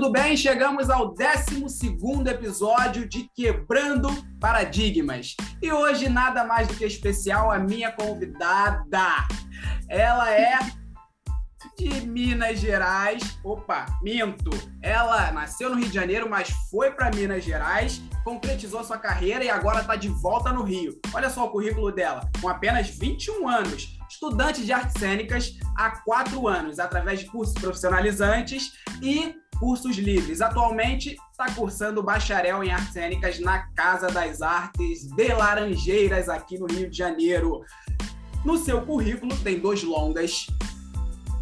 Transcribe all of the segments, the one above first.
Tudo bem? Chegamos ao 12 episódio de Quebrando Paradigmas. E hoje, nada mais do que especial, a minha convidada. Ela é de Minas Gerais. Opa, minto. Ela nasceu no Rio de Janeiro, mas foi para Minas Gerais, concretizou sua carreira e agora está de volta no Rio. Olha só o currículo dela, com apenas 21 anos estudante de artes cênicas há quatro anos, através de cursos profissionalizantes e cursos livres. Atualmente está cursando bacharel em artes cênicas na Casa das Artes de Laranjeiras, aqui no Rio de Janeiro. No seu currículo tem dois longas,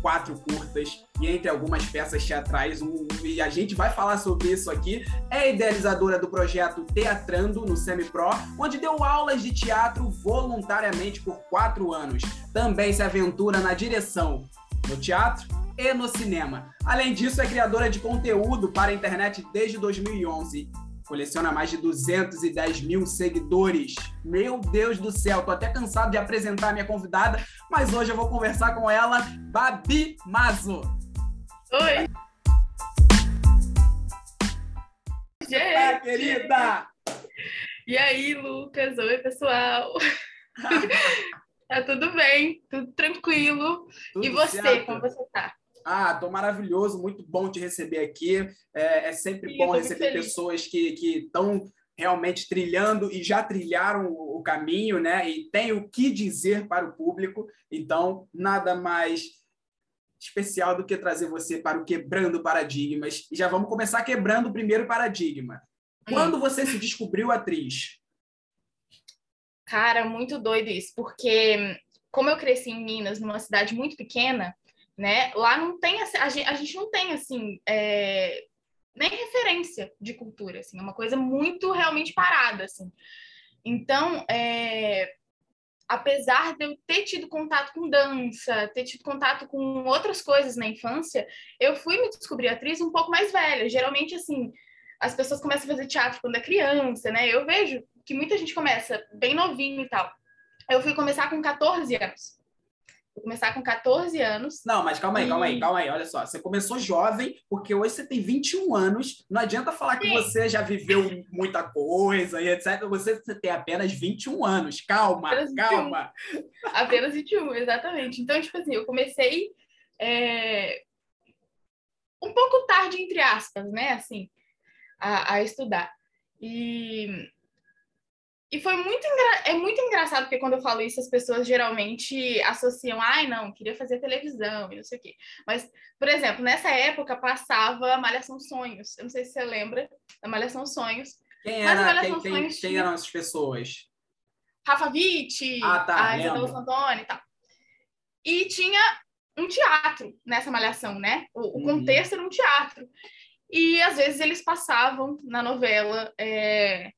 quatro curtas e entre algumas peças teatrais, um, e a gente vai falar sobre isso aqui, é idealizadora do projeto Teatrando no Semi-Pro, onde deu aulas de teatro voluntariamente por quatro anos. Também se aventura na direção no teatro e no cinema. Além disso, é criadora de conteúdo para a internet desde 2011 coleciona mais de 210 mil seguidores. Meu Deus do céu, tô até cansado de apresentar a minha convidada, mas hoje eu vou conversar com ela, Babi Mazo. Oi! Gente! Olá, querida! E aí, Lucas? Oi, pessoal! tá tudo bem, tudo tranquilo. Tudo e você, certo. como você tá? Ah, tô maravilhoso, muito bom te receber aqui. É, é sempre Sim, bom receber pessoas que estão realmente trilhando e já trilharam o, o caminho, né? E tem o que dizer para o público. Então, nada mais especial do que trazer você para o Quebrando Paradigmas. E já vamos começar quebrando o primeiro paradigma. Hum. Quando você se descobriu atriz? Cara, muito doido isso, porque como eu cresci em Minas, numa cidade muito pequena, né? Lá não tem a gente, a gente não tem assim é, nem referência de cultura, assim, é uma coisa muito realmente parada, assim. Então, é, apesar de eu ter tido contato com dança, ter tido contato com outras coisas na infância, eu fui me descobrir atriz um pouco mais velha. Geralmente, assim, as pessoas começam a fazer teatro quando é criança, né? Eu vejo que muita gente começa bem novinho e tal. Eu fui começar com 14 anos. Vou começar com 14 anos. Não, mas calma aí, e... calma aí, calma aí. Olha só, você começou jovem, porque hoje você tem 21 anos. Não adianta falar Sim. que você já viveu muita coisa e etc. Você tem apenas 21 anos. Calma, apenas calma. 21. Apenas 21, exatamente. Então, tipo assim, eu comecei é... um pouco tarde, entre aspas, né? Assim, a, a estudar. E e foi muito, é muito engraçado, porque quando eu falo isso, as pessoas geralmente associam, ai, não, queria fazer televisão e não sei o quê. Mas, por exemplo, nessa época passava Malhação Sonhos. Eu não sei se você lembra da Malhação Sonhos. Quem, era, quem, quem, quem eram as pessoas? Rafa Witt, ah, tá, a Isabela Santoni e tal. E tinha um teatro nessa Malhação, né? O, o uhum. contexto era um teatro. E às vezes eles passavam na novela. É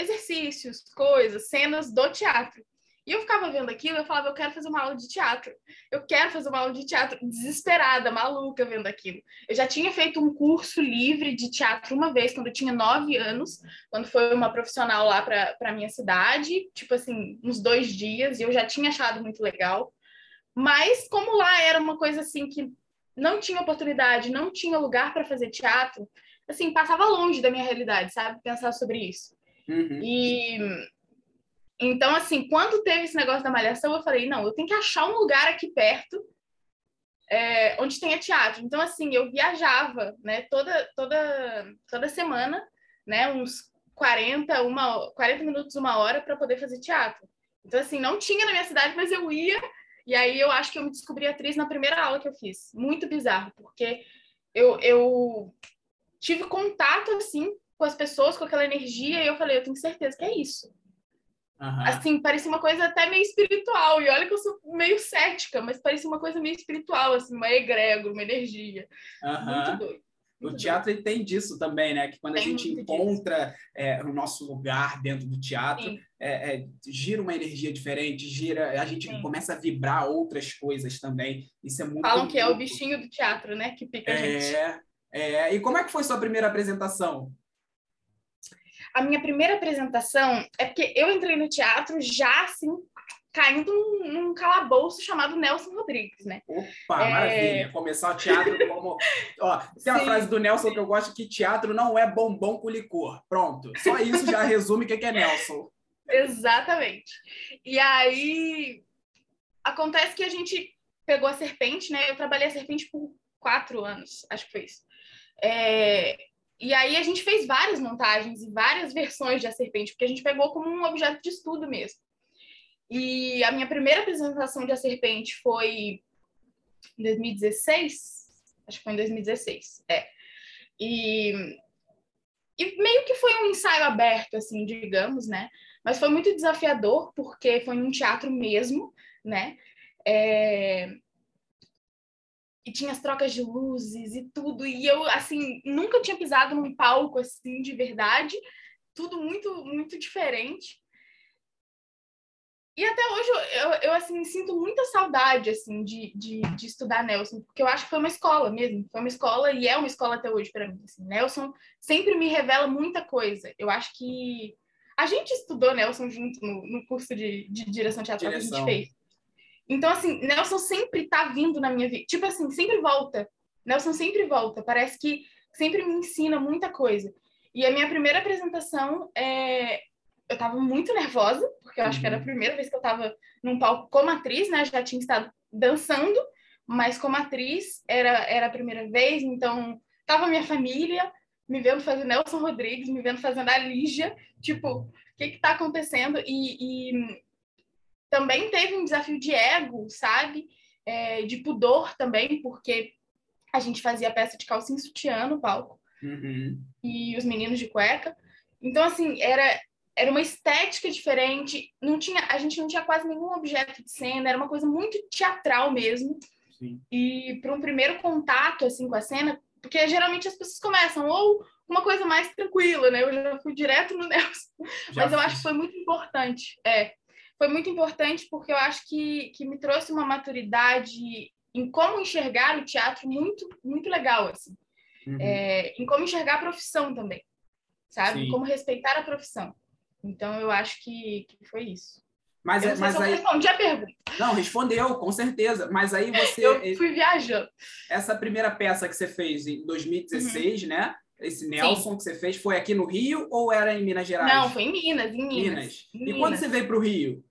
exercícios, coisas, cenas do teatro. E eu ficava vendo aquilo, eu falava, eu quero fazer uma aula de teatro. Eu quero fazer uma aula de teatro, desesperada, maluca vendo aquilo. Eu já tinha feito um curso livre de teatro uma vez, quando eu tinha nove anos, quando foi uma profissional lá para minha cidade, tipo assim, uns dois dias, e eu já tinha achado muito legal. Mas como lá era uma coisa assim que não tinha oportunidade, não tinha lugar para fazer teatro, assim, passava longe da minha realidade, sabe? Pensar sobre isso. Uhum. E então, assim, quando teve esse negócio da malhação, eu falei, não, eu tenho que achar um lugar aqui perto é, onde tenha teatro. Então, assim, eu viajava, né, toda, toda, toda semana, né, uns 40, uma, 40 minutos, uma hora para poder fazer teatro. Então, assim, não tinha na minha cidade, mas eu ia, e aí eu acho que eu me descobri atriz na primeira aula que eu fiz. Muito bizarro, porque eu, eu tive contato, assim, com as pessoas, com aquela energia, e eu falei, eu tenho certeza que é isso. Uhum. Assim, parecia uma coisa até meio espiritual, e olha que eu sou meio cética, mas parecia uma coisa meio espiritual, assim, uma egrégora, uma energia. Uhum. Muito doido. o teatro tem disso também, né? Que quando tem a gente encontra é, o nosso lugar dentro do teatro, é, é, gira uma energia diferente, gira, a gente Sim. começa a vibrar outras coisas também. Isso é muito. Falam que é o bichinho do teatro, né? Que pica a é, gente. É. E como é que foi sua primeira apresentação? A minha primeira apresentação é porque eu entrei no teatro já assim, caindo num, calabouço chamado Nelson Rodrigues, né? Opa, é... maravilha. Começar o teatro como. Ó, tem uma Sim. frase do Nelson que eu gosto que teatro não é bombom com licor. Pronto. Só isso já resume o que é Nelson. Exatamente. E aí acontece que a gente pegou a serpente, né? Eu trabalhei a serpente por quatro anos, acho que foi isso. É... E aí a gente fez várias montagens e várias versões de A Serpente, porque a gente pegou como um objeto de estudo mesmo. E a minha primeira apresentação de A Serpente foi em 2016, acho que foi em 2016, é. E, e meio que foi um ensaio aberto, assim, digamos, né? Mas foi muito desafiador, porque foi num teatro mesmo, né? É... E tinha as trocas de luzes e tudo. E eu, assim, nunca tinha pisado num palco, assim, de verdade. Tudo muito, muito diferente. E até hoje eu, eu, assim, sinto muita saudade, assim, de, de, de, estudar Nelson, porque eu acho que foi uma escola mesmo, foi uma escola e é uma escola até hoje para mim. Assim. Nelson sempre me revela muita coisa. Eu acho que a gente estudou Nelson junto no, no curso de, de direção teatral que a gente fez. Então, assim, Nelson sempre tá vindo na minha vida. Tipo assim, sempre volta. Nelson sempre volta. Parece que sempre me ensina muita coisa. E a minha primeira apresentação é, eu estava muito nervosa, porque eu acho que era a uhum. primeira vez que eu estava num palco como atriz, né? Já tinha estado dançando, mas como atriz era, era a primeira vez, então tava minha família me vendo fazer Nelson Rodrigues, me vendo fazendo a Lígia, tipo, o que que tá acontecendo? E, e também teve um desafio de ego, sabe? É, de pudor também, porque a gente fazia peça de calcinha sutiã no palco, uhum. e os meninos de cueca. Então, assim, era, era uma estética diferente, não tinha, a gente não tinha quase nenhum objeto de cena, era uma coisa muito teatral mesmo. Sim. E para um primeiro contato assim com a cena, porque geralmente as pessoas começam ou uma coisa mais tranquila, né? Eu já fui direto no Nelson, já mas eu acho que foi muito importante. É, foi muito importante porque eu acho que, que me trouxe uma maturidade em como enxergar o teatro muito muito legal assim, uhum. é, em como enxergar a profissão também, sabe? Sim. Como respeitar a profissão. Então, eu acho que, que foi isso. Mas, eu mas aí... respondi a pergunta. Não, respondeu, com certeza. Mas aí você. eu fui viajando. Essa primeira peça que você fez em 2016, uhum. né? Esse Nelson Sim. que você fez, foi aqui no Rio ou era em Minas Gerais? Não, foi em Minas, em Minas. Minas. Em e Minas. quando você veio para o Rio?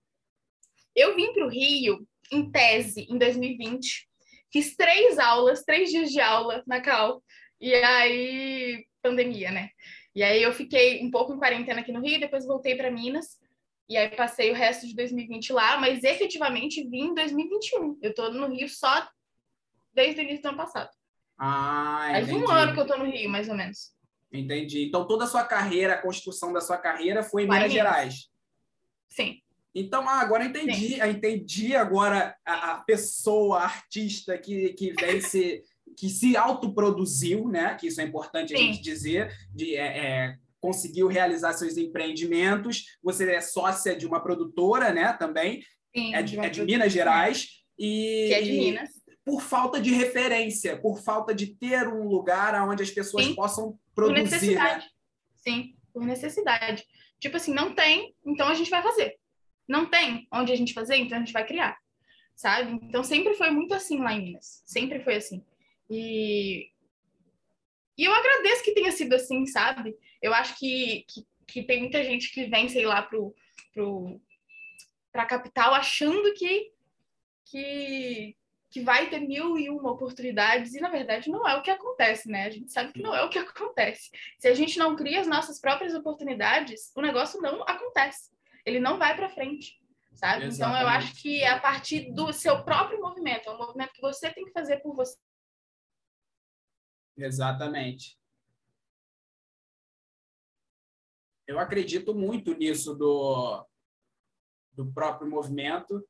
Eu vim para o Rio em tese, em 2020. Fiz três aulas, três dias de aula na Cal. E aí, pandemia, né? E aí eu fiquei um pouco em quarentena aqui no Rio, depois voltei para Minas. E aí passei o resto de 2020 lá, mas efetivamente vim em 2021. Eu tô no Rio só desde o início do ano passado. Ah, Faz um ano que eu tô no Rio, mais ou menos. Entendi. Então toda a sua carreira, a construção da sua carreira foi em Vai Minas Gerais. Sim. Então, ah, agora entendi, eu entendi agora a, a, pessoa, a artista que, que vem se que se autoproduziu, né? Que isso é importante Sim. a gente dizer, de é, é, conseguiu realizar seus empreendimentos. Você é sócia de uma produtora, né? Também Sim, é de, é de Minas Gerais e que é de Minas. por falta de referência, por falta de ter um lugar onde as pessoas Sim. possam produzir. Por né? necessidade. Né? Sim, por necessidade. Tipo assim, não tem, então a gente vai fazer. Não tem onde a gente fazer, então a gente vai criar. Sabe? Então sempre foi muito assim lá em Minas. Sempre foi assim. E, e eu agradeço que tenha sido assim, sabe? Eu acho que, que, que tem muita gente que vem, sei lá, pro, pro, pra capital achando que, que, que vai ter mil e uma oportunidades, e na verdade não é o que acontece, né? A gente sabe que não é o que acontece. Se a gente não cria as nossas próprias oportunidades, o negócio não acontece. Ele não vai para frente, sabe? Exatamente. Então eu acho que é a partir do seu próprio movimento, é um movimento que você tem que fazer por você Exatamente. Eu acredito muito nisso do, do próprio movimento.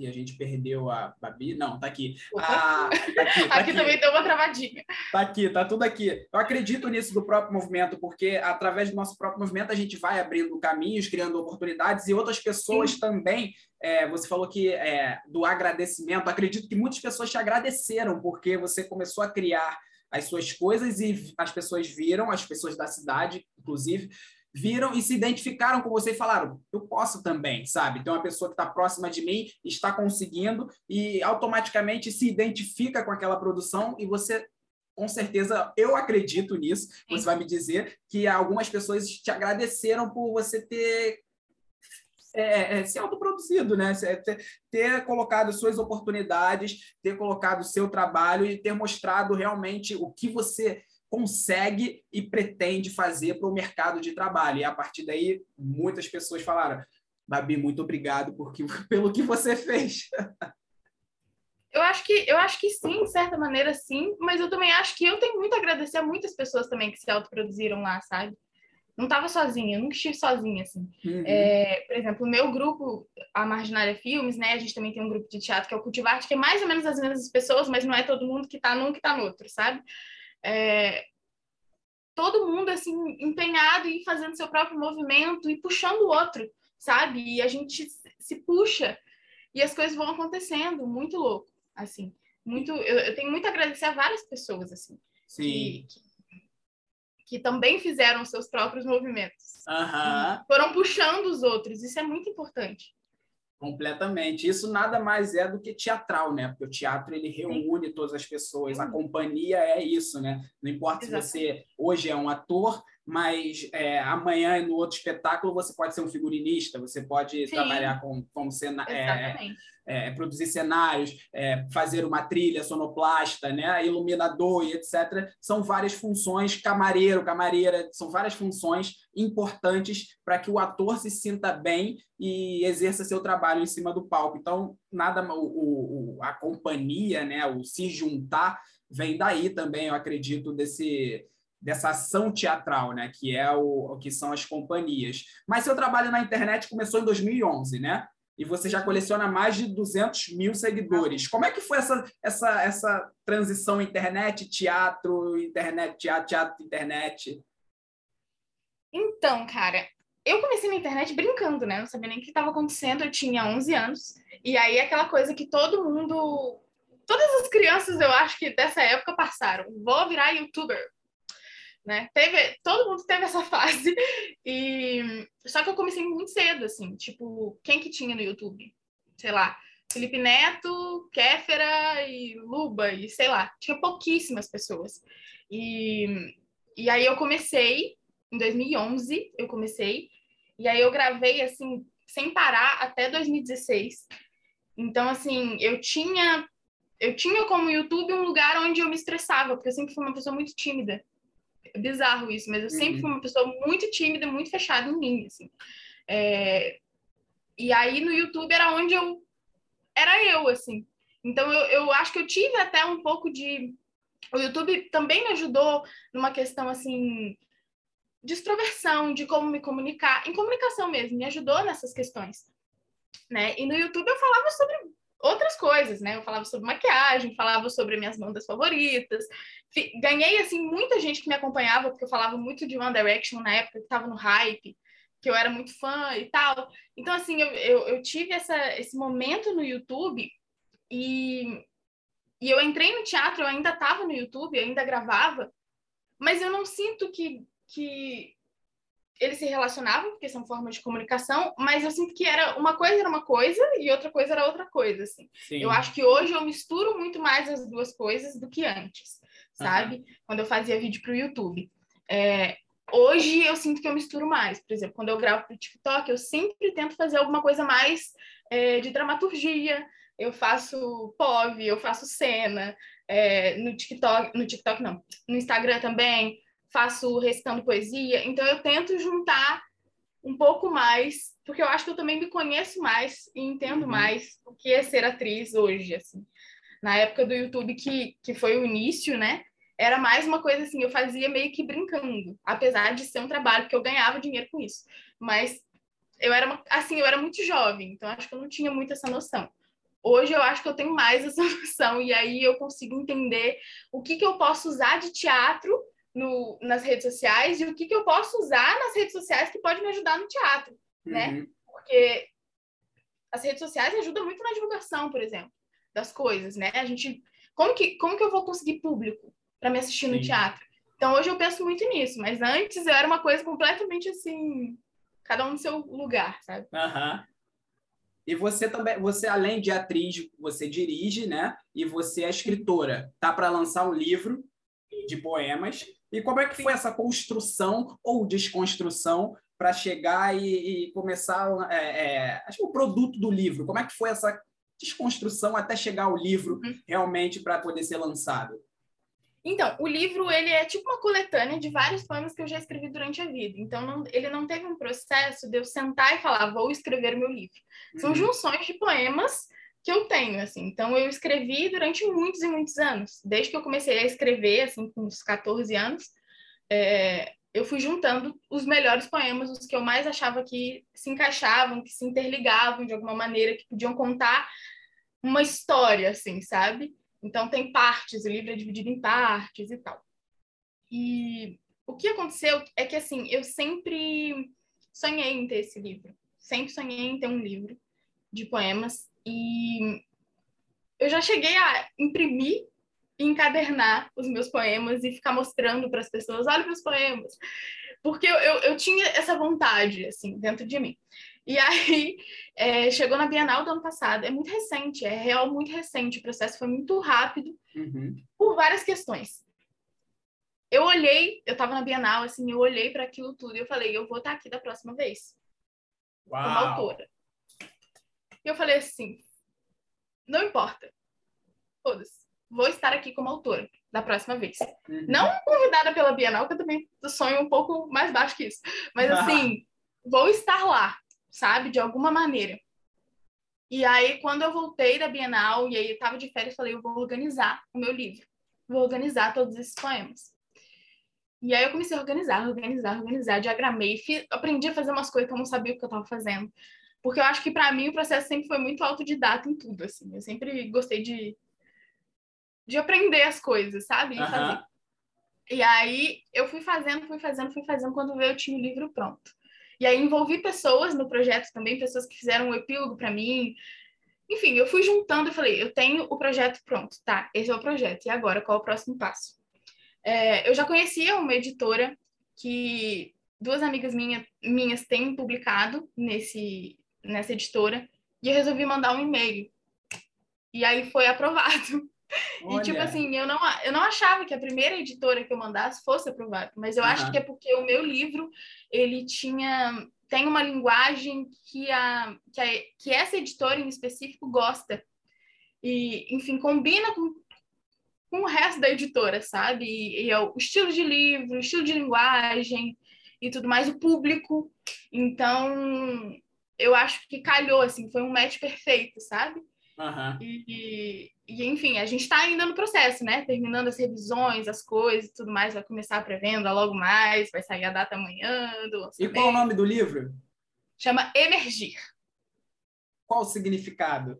E a gente perdeu a Babi. Não, tá aqui. Ah, tá aqui, tá aqui, aqui, também deu uma travadinha. Tá aqui, tá tudo aqui. Eu acredito nisso do próprio movimento, porque através do nosso próprio movimento a gente vai abrindo caminhos, criando oportunidades e outras pessoas Sim. também. É, você falou que é, do agradecimento. Acredito que muitas pessoas te agradeceram porque você começou a criar as suas coisas e as pessoas viram, as pessoas da cidade, inclusive, viram e se identificaram com você e falaram: eu posso também, sabe? Tem uma pessoa que está próxima de mim, está conseguindo e automaticamente se identifica com aquela produção e você. Com certeza, eu acredito nisso. Você vai me dizer que algumas pessoas te agradeceram por você ter é, é, se autoproduzido, né? Ter, ter, colocado suas oportunidades, ter colocado seu trabalho e ter mostrado realmente o que você consegue e pretende fazer para o mercado de trabalho. E a partir daí, muitas pessoas falaram: Babi, muito obrigado porque, pelo que você fez. Eu acho que eu acho que sim, de certa maneira sim, mas eu também acho que eu tenho muito a agradecer a muitas pessoas também que se autoproduziram lá, sabe? Não estava sozinha, nunca estive sozinha, assim. Uhum. É, por exemplo, o meu grupo, a Marginária Filmes, né? A gente também tem um grupo de teatro que é o Cultivarte, que é mais ou menos as mesmas pessoas, mas não é todo mundo que está num que está no outro, sabe? É, todo mundo assim empenhado em fazendo seu próprio movimento e puxando o outro, sabe? E a gente se puxa e as coisas vão acontecendo, muito louco, assim. Muito, eu, eu tenho muito a agradecer a várias pessoas assim. Sim. Que, que, que também fizeram seus próprios movimentos. Uhum. Foram puxando os outros, isso é muito importante. Completamente. Isso nada mais é do que teatral, né? Porque o teatro ele reúne Sim. todas as pessoas. A companhia é isso, né? Não importa se você hoje é um ator, mas é, amanhã no outro espetáculo você pode ser um figurinista, você pode Sim. trabalhar com, como cena, é, é, produzir cenários, é, fazer uma trilha sonoplasta, né, iluminador e etc. São várias funções, camareiro, camareira, são várias funções importantes para que o ator se sinta bem e exerça seu trabalho em cima do palco. Então, nada o, o a companhia, né, o se juntar vem daí também, eu acredito, desse dessa ação teatral, né, que é o, o que são as companhias. Mas seu trabalho na internet começou em 2011, né? E você já coleciona mais de 200 mil seguidores. Como é que foi essa, essa, essa transição internet, teatro, internet, teatro, teatro, internet? Então, cara, eu comecei na internet brincando, né? Não sabia nem o que estava acontecendo. Eu tinha 11 anos. E aí, aquela coisa que todo mundo. Todas as crianças, eu acho que dessa época passaram. Vou virar youtuber né? Teve, todo mundo teve essa fase. E só que eu comecei muito cedo, assim, tipo, quem que tinha no YouTube? Sei lá, Felipe Neto, Kéfera e Luba e sei lá, tinha pouquíssimas pessoas. E e aí eu comecei em 2011, eu comecei e aí eu gravei assim sem parar até 2016. Então assim, eu tinha eu tinha como YouTube um lugar onde eu me estressava, porque eu sempre fui uma pessoa muito tímida. É bizarro isso, mas eu sempre uhum. fui uma pessoa muito tímida, muito fechada em mim, assim. É... E aí no YouTube era onde eu era eu, assim. Então eu, eu acho que eu tive até um pouco de. O YouTube também me ajudou numa questão assim de extroversão, de como me comunicar, em comunicação mesmo, me ajudou nessas questões, né? E no YouTube eu falava sobre outras coisas, né? Eu falava sobre maquiagem, falava sobre minhas bandas favoritas. Ganhei, assim, muita gente que me acompanhava, porque eu falava muito de One Direction na época, que estava no hype, que eu era muito fã e tal. Então, assim, eu, eu, eu tive essa, esse momento no YouTube e, e eu entrei no teatro, eu ainda estava no YouTube, eu ainda gravava, mas eu não sinto que, que eles se relacionavam, porque são formas de comunicação, mas eu sinto que era uma coisa era uma coisa e outra coisa era outra coisa, assim. Sim. Eu acho que hoje eu misturo muito mais as duas coisas do que antes, sabe? Uhum. Quando eu fazia vídeo para o YouTube. É, hoje eu sinto que eu misturo mais. Por exemplo, quando eu gravo para o TikTok, eu sempre tento fazer alguma coisa mais é, de dramaturgia. Eu faço POV, eu faço cena. É, no TikTok, no TikTok não, no Instagram também faço recitando poesia, então eu tento juntar um pouco mais, porque eu acho que eu também me conheço mais e entendo uhum. mais o que é ser atriz hoje, assim. Na época do YouTube, que, que foi o início, né? Era mais uma coisa assim, eu fazia meio que brincando, apesar de ser um trabalho que eu ganhava dinheiro com isso. Mas eu era assim, eu era muito jovem, então acho que eu não tinha muito essa noção. Hoje eu acho que eu tenho mais essa noção e aí eu consigo entender o que, que eu posso usar de teatro no, nas redes sociais e o que, que eu posso usar nas redes sociais que pode me ajudar no teatro, né? uhum. né? Porque as redes sociais ajudam muito na divulgação, por exemplo, das coisas, né? A gente, como que, como que eu vou conseguir público para me assistir Sim. no teatro? Então hoje eu penso muito nisso, mas antes eu era uma coisa completamente assim, cada um no seu lugar, sabe? Aham. E você também, você além de atriz, você dirige, né? E você é escritora. Tá para lançar um livro de poemas. E como é que foi essa construção ou desconstrução para chegar e, e começar é, é, acho que o produto do livro? Como é que foi essa desconstrução até chegar ao livro Uhum. realmente para poder ser lançado? Então, o livro, ele é tipo uma coletânea de vários poemas que eu já escrevi durante a vida. Então, não- ele não teve um processo de eu sentar e falar, vou escrever meu livro. São Uhum. junções de poemas que eu tenho, assim. Então, eu escrevi durante muitos e muitos anos. Desde que eu comecei a escrever, assim, com uns 14 anos, é, eu fui juntando os melhores poemas, os que eu mais achava que se encaixavam, que se interligavam de alguma maneira, que podiam contar uma história, assim, sabe? Então, tem partes, o livro é dividido em partes e tal. E o que aconteceu é que, assim, eu sempre sonhei em ter esse livro. Sempre sonhei em ter um livro de poemas. E eu já cheguei a imprimir e encadernar os meus poemas e ficar mostrando para as pessoas: olha meus poemas. Porque eu, eu, eu tinha essa vontade, assim, dentro de mim. E aí, é, chegou na Bienal do ano passado. É muito recente, é real muito recente. O processo foi muito rápido Uhum. por várias questões. Eu olhei, eu estava na Bienal, assim, eu olhei para aquilo tudo e eu falei, eu vou estar aqui da próxima vez, como Uau. autora. E eu falei assim, não importa, foda-se, vou estar aqui como autora da próxima vez. Uhum. Não convidada pela Bienal, que eu também sonho um pouco mais baixo que isso, mas assim, vou estar lá, sabe, de alguma maneira. E aí, quando eu voltei da Bienal, e aí eu tava de férias, falei, eu vou organizar o meu livro. Vou organizar todos esses poemas. E aí eu comecei a organizar, organizar, organizar, diagramei, fiz, aprendi a fazer umas coisas que eu não sabia o que eu tava fazendo. Porque eu acho que para mim o processo sempre foi muito autodidata em tudo, assim. Eu sempre gostei de, de aprender as coisas, sabe? E fazer. E aí eu fui fazendo, fui fazendo, fui fazendo, quando veio eu tinha o livro pronto. E aí envolvi pessoas no projeto também, pessoas que fizeram um epílogo para mim. Enfim, eu fui juntando e falei, eu tenho o projeto pronto, tá? Esse é o projeto. E agora, qual é o próximo passo? É, eu já conhecia uma editora que duas amigas minha, minhas têm publicado nesse, nessa editora e eu resolvi mandar um e-mail. E aí foi aprovado. E, tipo Olha. assim, eu não, eu não achava que a primeira editora que eu mandasse fosse aprovada, mas eu acho Aham. que é porque o meu livro, ele tinha... Tem uma linguagem que, a, que, a, que essa editora em específico gosta. E, enfim, combina com, com o resto da editora, sabe? E, e é o estilo de livro, o estilo de linguagem e tudo mais, o público. Então, eu acho que calhou, assim, foi um match perfeito, sabe? Aham. E, e, enfim, a gente está ainda no processo, né? Terminando as revisões, as coisas e tudo mais. Vai começar a pré-venda logo mais, vai sair a data amanhã do E qual o nome do livro? Chama Emergir. Qual o significado?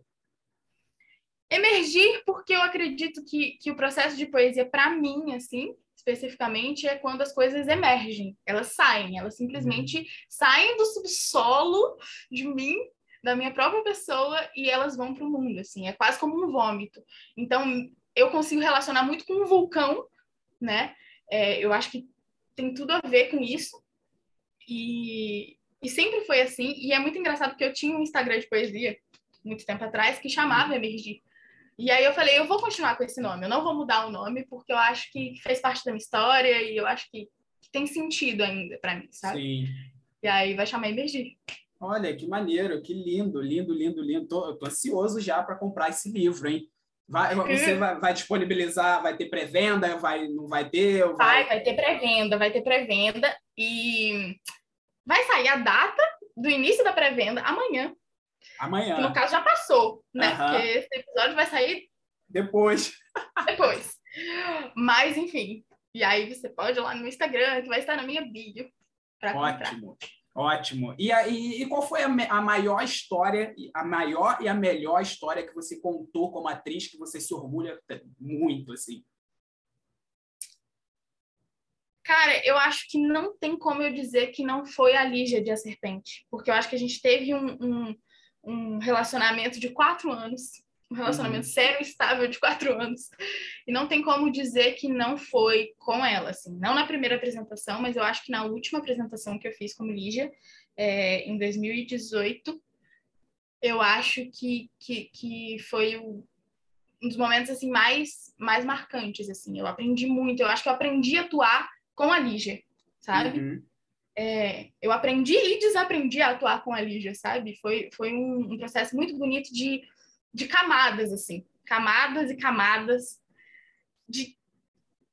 Emergir porque eu acredito que, que o processo de poesia, para mim, assim, especificamente, é quando as coisas emergem. Elas saem, elas simplesmente saem do subsolo de mim, da minha própria pessoa, e elas vão para o mundo, assim. É quase como um vômito. Então, eu consigo relacionar muito com um vulcão, né? É, eu acho que tem tudo a ver com isso. E, e sempre foi assim. E é muito engraçado porque eu tinha um Instagram de poesia, muito tempo atrás, que chamava Emergir. E aí eu falei, eu vou continuar com esse nome, eu não vou mudar o nome, porque eu acho que fez parte da minha história e eu acho que, que tem sentido ainda para mim, sabe? Sim. E aí vai chamar Emergir. Olha, que maneiro, que lindo, lindo, lindo, lindo. Tô, eu tô ansioso já para comprar esse livro, hein? Vai, você vai, vai disponibilizar, vai ter pré-venda, vai, não vai ter? Vai, Vai... vai ter pré-venda, vai ter pré-venda e vai sair a data do início da pré-venda amanhã, que no Amanhã, caso já passou, né? Porque esse episódio vai sair depois. depois. Mas, enfim. E aí você pode ir lá no Instagram, que vai estar na minha bio, para comprar. Ótimo, ótimo. E, aí, e qual foi a, a maior história, a maior e a melhor história que você contou como atriz que você se orgulha muito, assim? Cara, eu acho que não tem como eu dizer que não foi a Lígia de A Serpente. Porque eu acho que a gente teve um, um, um relacionamento de quatro anos um relacionamento uhum. sério e estável de quatro anos. E não tem como dizer que não foi com ela, assim. Não na primeira apresentação, mas eu acho que na última apresentação que eu fiz como Lígia, é, em 2018, eu acho que, que, que foi o, um dos momentos, assim, mais, mais marcantes, assim. Eu aprendi muito. Eu acho que eu aprendi a atuar com a Lígia, sabe? Uhum. É, eu aprendi e desaprendi a atuar com a Lígia, sabe? Foi, foi um, um processo muito bonito de de camadas, assim, camadas e camadas de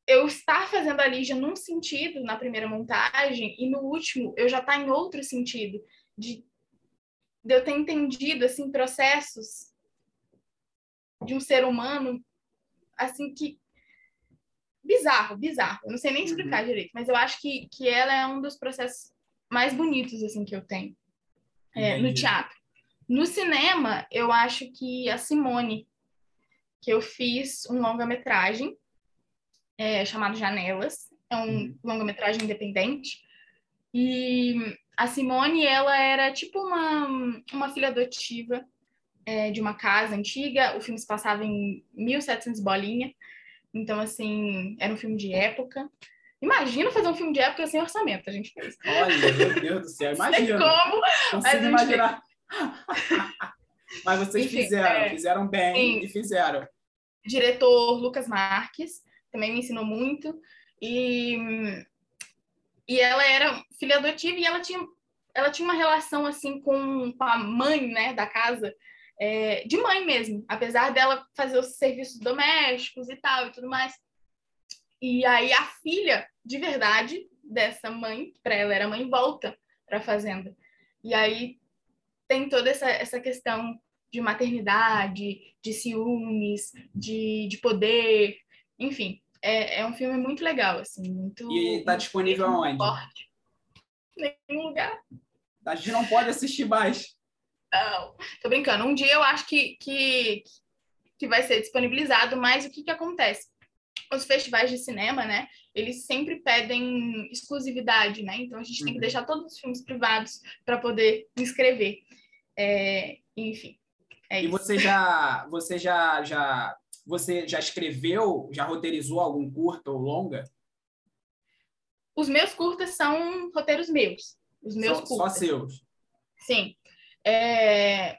eu estar fazendo a Lígia num sentido na primeira montagem e no último eu já estar tá em outro sentido, de, de eu ter entendido, assim, processos de um ser humano, assim, que bizarro, bizarro. Eu não sei nem explicar uhum. direito, mas eu acho que, que ela é um dos processos mais bonitos, assim, que eu tenho é, no teatro. No cinema, eu acho que a Simone, que eu fiz um longa-metragem é, chamado Janelas, é um uhum. longa-metragem independente. E a Simone, ela era tipo uma, uma filha adotiva é, de uma casa antiga. O filme se passava em 1700 bolinha. Então, assim, era um filme de época. Imagina fazer um filme de época sem orçamento, a gente fez. Olha, meu Deus do céu, imagina. como. Consigo imaginar. Mas vocês Enfim, fizeram, é, fizeram bem sim. e fizeram. Diretor Lucas Marques também me ensinou muito. E, e ela era filha adotiva e ela tinha, ela tinha uma relação assim com, com a mãe né, da casa, é, de mãe mesmo, apesar dela fazer os serviços domésticos e tal e tudo mais. E aí a filha, de verdade, dessa mãe, para ela era mãe, volta para a fazenda. E aí tem toda essa, essa questão de maternidade, de ciúmes, de, de poder, enfim. É, é um filme muito legal, assim, muito... E está disponível aonde? Forte. Nenhum lugar. A gente não pode assistir mais. Não, tô brincando. Um dia eu acho que, que, que vai ser disponibilizado, mas o que, que acontece? Os festivais de cinema, né, eles sempre pedem exclusividade, né? Então a gente uhum. tem que uhum. deixar todos os filmes privados para poder inscrever. É, enfim. É e você já, você já, já, você já escreveu, já roteirizou algum curta ou longa? Os meus curtas são roteiros meus. Os meus só, curtas. Só seus. Sim. É...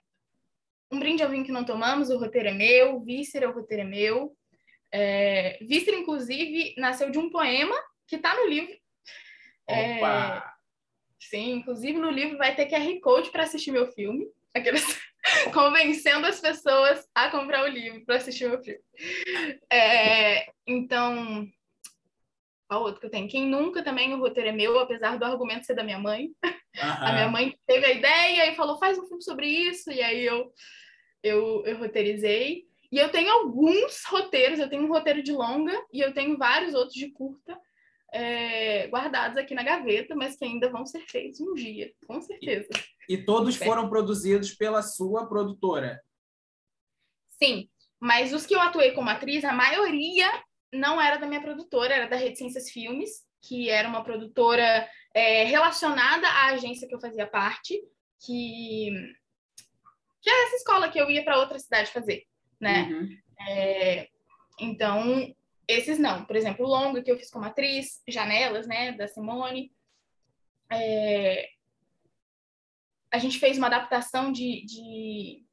Um brinde ao vinho que não tomamos, o roteiro é meu. Víscera, o roteiro é meu. É... Víscera, inclusive, nasceu de um poema que está no livro. Opa! É... Sim, inclusive no livro vai ter QR Code para assistir meu filme. Aqueles... Convencendo as pessoas a comprar o livro para assistir meu filme. É, então, qual outro que eu tenho? Quem nunca também, o roteiro é meu, apesar do argumento ser da minha mãe. A minha mãe teve a ideia e falou: faz um filme sobre isso, e aí eu, eu, eu roteirizei. E eu tenho alguns roteiros, eu tenho um roteiro de longa e eu tenho vários outros de curta é, guardados aqui na gaveta, mas que ainda vão ser feitos um dia, com certeza. E, e todos foram produzidos pela sua produtora? Sim, mas os que eu atuei como atriz, a maioria não era da minha produtora, era da Reticências Filmes, que era uma produtora é, relacionada à agência que eu fazia parte, que, que era essa escola que eu ia para outra cidade fazer, né? Uhum. É, então, esses não. Por exemplo, o longo que eu fiz como atriz, Janelas, né, da Simone. É... A gente fez uma adaptação de, de,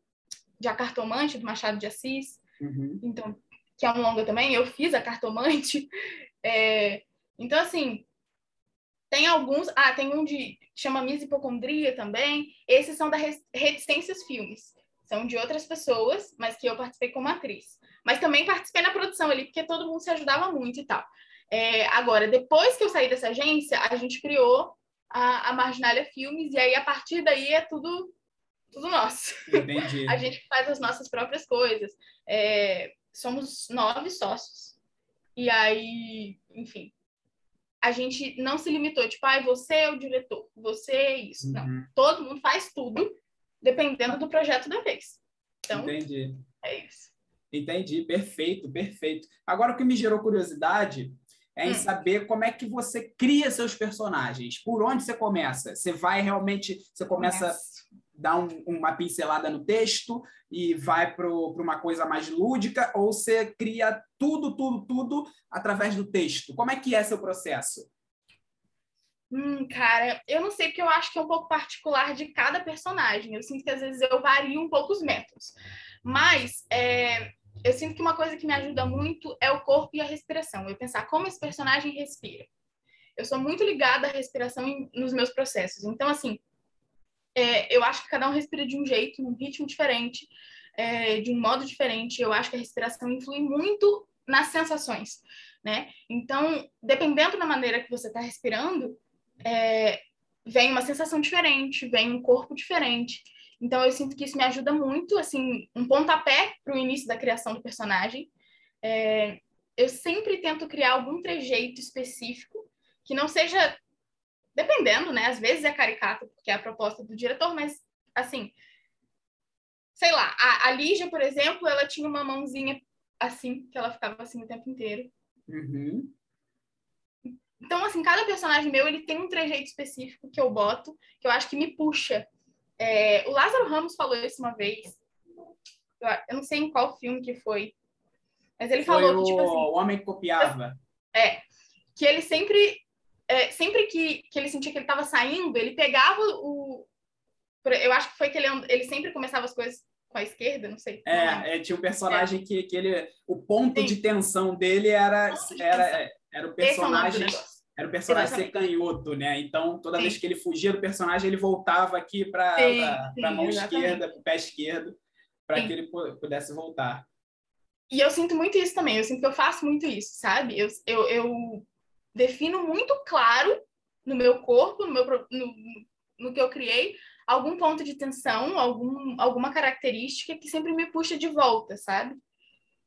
de A Cartomante, do Machado de Assis. Uhum. Então, que é um longa também. Eu fiz A Cartomante. É... Então, assim, tem alguns... Ah, tem um de... Chama Miss Hipocondria também. Esses são da Reticências Filmes. São de outras pessoas, mas que eu participei como atriz. Mas também participei na produção ali, porque todo mundo se ajudava muito e tal. É, agora, depois que eu saí dessa agência, a gente criou a, a Marginalia Filmes, e aí a partir daí é tudo, tudo nosso. Entendi. a gente faz as nossas próprias coisas. É, somos nove sócios. E aí, enfim, a gente não se limitou, tipo, ah, você é o diretor, você é isso. Uhum. Não, todo mundo faz tudo, dependendo do projeto da vez. Então, Entendi. é isso. Entendi, perfeito, perfeito. Agora, o que me gerou curiosidade é em hum. saber como é que você cria seus personagens. Por onde você começa? Você vai realmente, você começa dá um, uma pincelada no texto e vai para uma coisa mais lúdica, ou você cria tudo, tudo, tudo através do texto? Como é que é seu processo? Hum, cara, eu não sei, porque eu acho que é um pouco particular de cada personagem. Eu sinto que às vezes eu vario um pouco os métodos. Mas é, eu sinto que uma coisa que me ajuda muito é o corpo e a respiração. Eu pensar como esse personagem respira. Eu sou muito ligada à respiração nos meus processos. Então, assim, é, eu acho que cada um respira de um jeito, num ritmo diferente, é, de um modo diferente. Eu acho que a respiração influi muito nas sensações, né? Então, dependendo da maneira que você está respirando, é, vem uma sensação diferente, vem um corpo diferente. Então, eu sinto que isso me ajuda muito, assim, um pontapé para o início da criação do personagem. É, eu sempre tento criar algum trejeito específico que não seja Dependendo, né? Às vezes é caricato, porque é a proposta do diretor, mas, assim, sei lá, a, a Lígia, por exemplo, ela tinha uma mãozinha assim, que ela ficava assim o tempo inteiro. Uhum. Então, assim, cada personagem meu, ele tem um trejeito específico que eu boto, que eu acho que me puxa. É, o Lázaro Ramos falou isso uma vez, eu, eu, não sei em qual filme que foi, mas ele foi falou que, tipo assim... O Homem que Copiava. É, que ele sempre é, sempre que, que ele sentia que ele estava saindo, ele pegava o. Eu acho que foi que ele, ele sempre começava as coisas com a esquerda, não sei. É, não é tinha um personagem é. que, que ele. O ponto Sim. de tensão dele era, era, era o personagem. Era o personagem ser canhoto, né? Então, toda Sim. vez que ele fugia do personagem, ele voltava aqui para a mão exatamente. esquerda, para o pé esquerdo, para que ele pudesse voltar. E eu sinto muito isso também. Eu sinto que eu faço muito isso, sabe? Eu, eu, eu defino muito claro no meu corpo, no, meu, no, no que eu criei, algum ponto de tensão, algum, alguma característica que sempre me puxa de volta, sabe?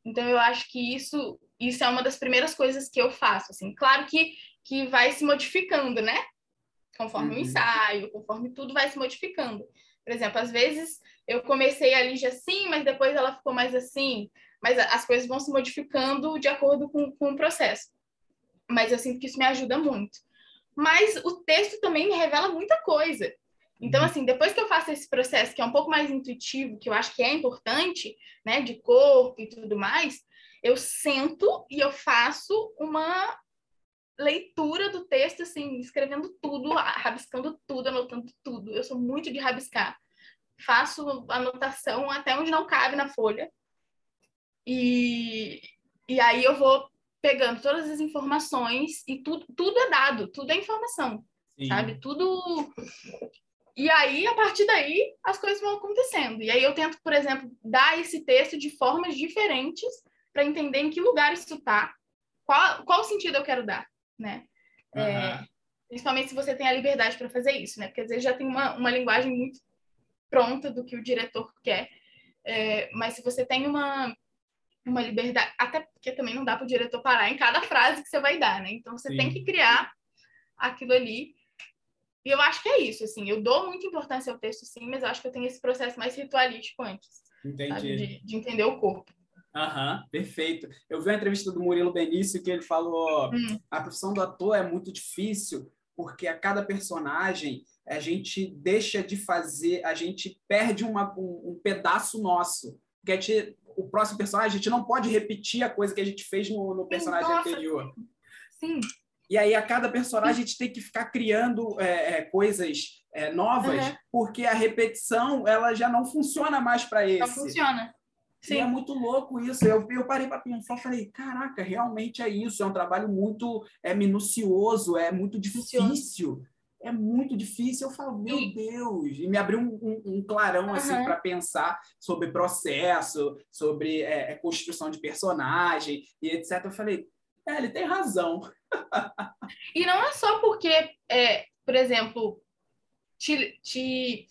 Então eu acho que isso isso é uma das primeiras coisas que eu faço, assim. Claro que que vai se modificando, né? Conforme uhum. o ensaio, conforme tudo vai se modificando. Por exemplo, às vezes eu comecei a Lígia assim, mas depois ela ficou mais assim. Mas as coisas vão se modificando de acordo com, com o processo mas eu sinto que isso me ajuda muito. Mas o texto também me revela muita coisa. Então, uhum. assim, depois que eu faço esse processo, que é um pouco mais intuitivo, que eu acho que é importante, né, de corpo e tudo mais, eu sento e eu faço uma leitura do texto, assim, escrevendo tudo, rabiscando tudo, anotando tudo. Eu sou muito de rabiscar. Faço anotação até onde não cabe na folha. E, e aí eu vou pegando todas as informações e tudo, tudo é dado, tudo é informação, Sim. sabe? Tudo. E aí, a partir daí, as coisas vão acontecendo. E aí eu tento, por exemplo, dar esse texto de formas diferentes para entender em que lugar isso está, qual, qual sentido eu quero dar, né? Uhum. É, principalmente se você tem a liberdade para fazer isso, né? Porque às vezes já tem uma, uma linguagem muito pronta do que o diretor quer. É, mas se você tem uma, uma liberdade, até porque também não dá para o diretor parar em cada frase que você vai dar, né? Então você Sim. tem que criar aquilo ali. E eu acho que é isso, assim, eu dou muita importância ao texto, sim, mas eu acho que eu tenho esse processo mais ritualístico antes. De, de, entender o corpo. Aham, uhum, perfeito. Eu vi uma entrevista do Murilo Benício que ele falou: hum. a profissão do ator é muito difícil porque a cada personagem a gente deixa de fazer, a gente perde uma, um, um pedaço nosso. Porque gente, o próximo personagem, a gente não pode repetir a coisa que a gente fez no, no personagem Nossa. anterior. Sim. E aí, a cada personagem, a gente tem que ficar criando é, é, coisas é, novas, uhum. porque a repetição ela já não funciona mais para esse. Não funciona. Sim. E é muito louco isso. Eu, eu parei para pensar e falei, caraca, realmente é isso. É um trabalho muito é, minucioso, é muito difícil é muito difícil. Eu falo, meu e... Deus! E me abriu um, um, um clarão assim para pensar sobre processo, sobre é, é, construção de personagem e etc. Eu falei, é, ele tem razão. e não é só porque, é, por exemplo, te, te...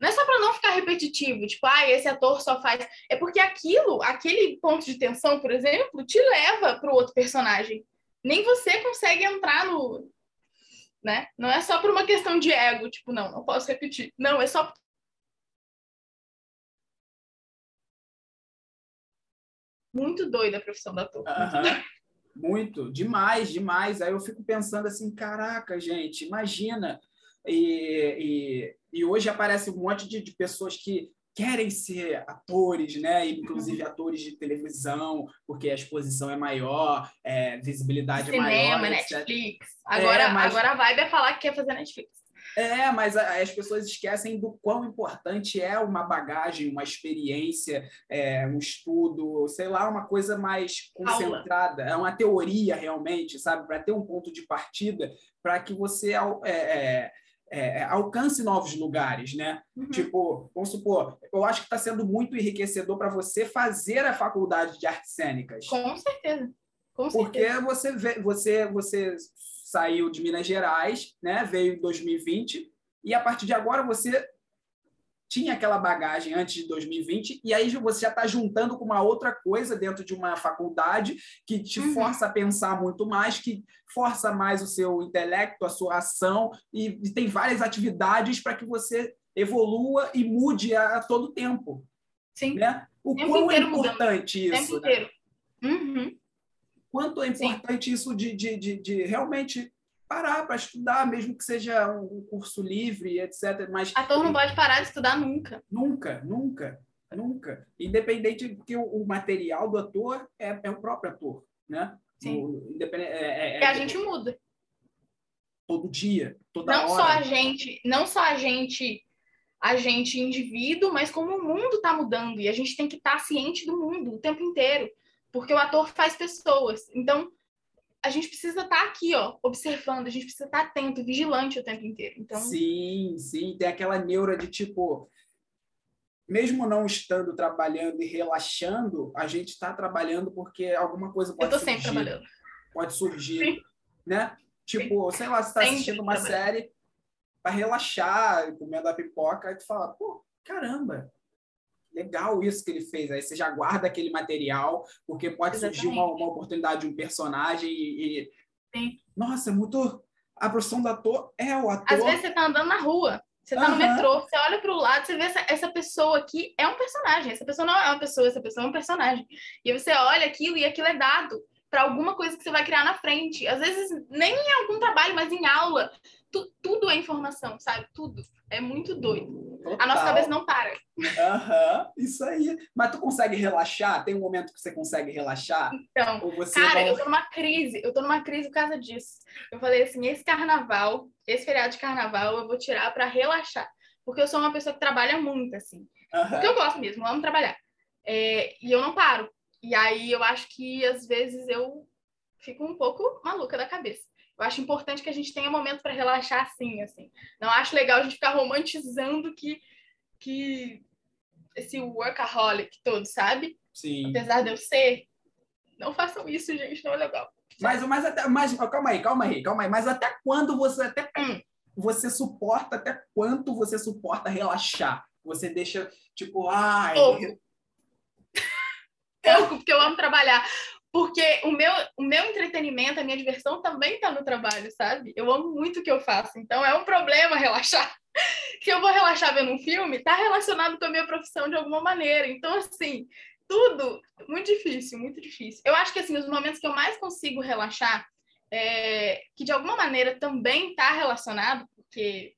não é só para não ficar repetitivo, tipo, ah, esse ator só faz. É porque aquilo, aquele ponto de tensão, por exemplo, te leva para o outro personagem. Nem você consegue entrar no, né? Não é só por uma questão de ego, tipo, não, não posso repetir. Não, é só muito doida a profissão da ator. Muito, demais, demais. Aí eu fico pensando assim, caraca, gente, imagina E, e, e hoje aparece um monte de, de pessoas que querem ser atores, né? Inclusive atores de televisão, porque a exposição é maior, é, visibilidade Cinema, é maior. Netflix. Agora, É, mas- agora a vibe é falar que quer fazer Netflix. É, mas as pessoas esquecem do quão importante é uma bagagem, uma experiência, é, um estudo, sei lá, uma coisa mais concentrada, é uma teoria realmente, sabe? Para ter um ponto de partida, para que você al- é, é, é, alcance novos lugares, né? Uhum. Tipo, vamos supor, eu acho que está sendo muito enriquecedor para você fazer a faculdade de artes cênicas. Com certeza. Com Porque certeza. você, vê- você, você saiu de Minas Gerais, né? veio em 2020, e a partir de agora você tinha aquela bagagem antes de 2020, e aí você já está juntando com uma outra coisa dentro de uma faculdade que te Uhum. força a pensar muito mais, que força mais o seu intelecto, a sua ação, e, e tem várias atividades para que você evolua e mude a, a todo tempo. Sim. Né? O Tempo quão é inteiro mudando. importante O tempo isso, né? inteiro. Uhum. quanto é Sim. importante isso de, de, de, de realmente parar para estudar, mesmo que seja um curso livre, etc. Mas Ator não pode parar de estudar nunca. nunca, nunca, nunca. Independente, porque o, o material do ator é, é o próprio ator, né? Sim. O, independente, é, é- E a gente muda. todo dia, toda Não hora. só a gente, não só a gente, a gente indivíduo, mas como o mundo está mudando e a gente tem que estar ciente do mundo o tempo inteiro, porque o ator faz pessoas. Então, a gente precisa estar aqui, ó, observando, a gente precisa estar atento, vigilante o tempo inteiro. Então, Sim, sim, tem aquela neura de tipo, mesmo não estando trabalhando e relaxando, a gente está trabalhando porque alguma coisa eu pode tô surgir. sempre trabalhando. pode surgir, Sim. né? Tipo, sei lá, você está assistindo uma série para relaxar, comendo a pipoca, e tu fala, pô, caramba, legal isso que ele fez. Aí você já guarda aquele material, porque pode surgir uma, Exatamente. uma oportunidade de um personagem e, e- nossa, é muito a profissão do ator é o ator. Às vezes você tá andando na rua, você tá no Aham. metrô, você olha pro lado, você vê essa, essa pessoa aqui é um personagem. Essa pessoa não é uma pessoa, essa pessoa é um personagem. E você olha aquilo e aquilo é dado para alguma coisa que você vai criar na frente. Às vezes, nem em algum trabalho, mas em aula. Tu- tudo é informação, sabe? Tudo. É muito doido. A nossa Total. cabeça não para. Aham, isso aí. Mas tu consegue relaxar? Tem um momento que você consegue relaxar? Então, Cara, não- eu tô numa crise, eu tô numa crise por causa disso. Eu falei assim, esse carnaval, esse feriado de carnaval, eu vou tirar pra relaxar. Porque eu sou uma pessoa que trabalha muito, assim. Aham. Porque eu gosto mesmo, eu amo trabalhar. É, e eu não paro. E aí eu acho que às vezes eu fico um pouco maluca da cabeça. Eu acho importante que a gente tenha momento para relaxar assim, assim. Não acho legal a gente ficar romantizando que, que esse workaholic todo, sabe? Sim. Apesar de eu ser, não façam isso, gente, não é legal. Mas, mas até, mas, calma aí, calma aí, calma aí. Mas até quando você até Hum. você suporta, até quanto você suporta relaxar? Você deixa, tipo, ai, Pouco. pouco, porque eu amo trabalhar. Porque o meu, o meu entretenimento, a minha diversão também está no trabalho, sabe? Eu amo muito o que eu faço. Então é um problema relaxar. Se eu vou relaxar vendo um filme, está relacionado com a minha profissão de alguma maneira. Então, assim, tudo muito difícil, muito difícil. Eu acho que assim, os momentos que eu mais consigo relaxar, é, que de alguma maneira também está relacionado, porque,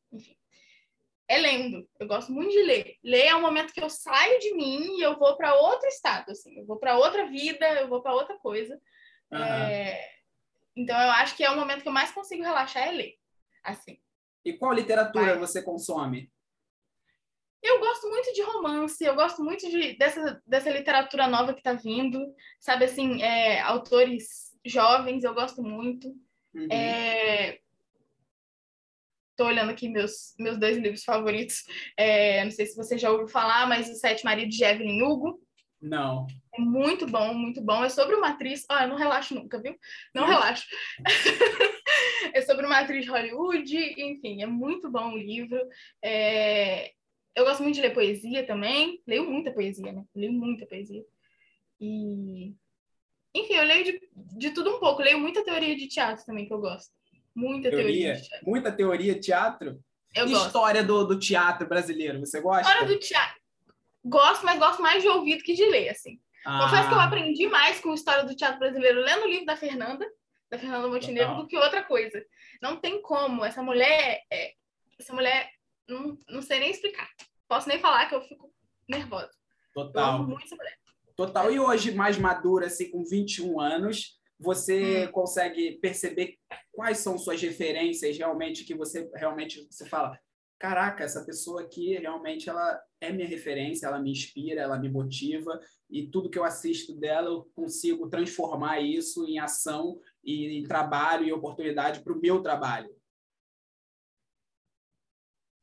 é lendo. Eu gosto muito de ler. Ler é um momento que eu saio de mim e eu vou para outro estado, assim. Eu vou para outra vida, eu vou para outra coisa. Aham. É, Então eu acho que é o momento que eu mais consigo relaxar é ler. Assim. E qual literatura você consome? Eu gosto muito de romance, eu gosto muito de, dessa, dessa literatura nova que está vindo, sabe assim, é, autores jovens, eu gosto muito. Uhum. É... Tô olhando aqui meus, meus dois livros favoritos. É, não sei se você já ouviu falar, mas Os Sete Maridos de Evelyn Hugo. Não. É muito bom, muito bom. É sobre uma atriz. Ah, eu não relaxo nunca, viu? Não relaxo. é sobre uma atriz de Hollywood, enfim, é muito bom o livro. É, Eu gosto muito de ler poesia também. Leio muita poesia, né? Leio muita poesia. E. Enfim, eu leio de, de tudo um pouco. Leio muita teoria de teatro também, que eu gosto. Muita teoria, Teoria? Muita teoria, teatro? Eu gosto. História do, do teatro brasileiro, você gosta? Hora do teatro. Gosto, mas gosto mais de ouvir do que de ler, assim. Ah, Confesso que eu aprendi mais com a história do teatro brasileiro lendo o livro da Fernanda, da Fernanda Montenegro, Total. do que outra coisa. Não tem como. Essa mulher é, essa mulher, não, não sei nem explicar. Posso nem falar que eu fico nervosa. Total. Total. E hoje, mais madura, assim, com 21 anos, você hum. consegue perceber quais são suas referências realmente que você realmente você fala caraca essa pessoa aqui realmente ela é minha referência ela me inspira ela me motiva e tudo que eu assisto dela eu consigo transformar isso em ação e em trabalho e oportunidade para o meu trabalho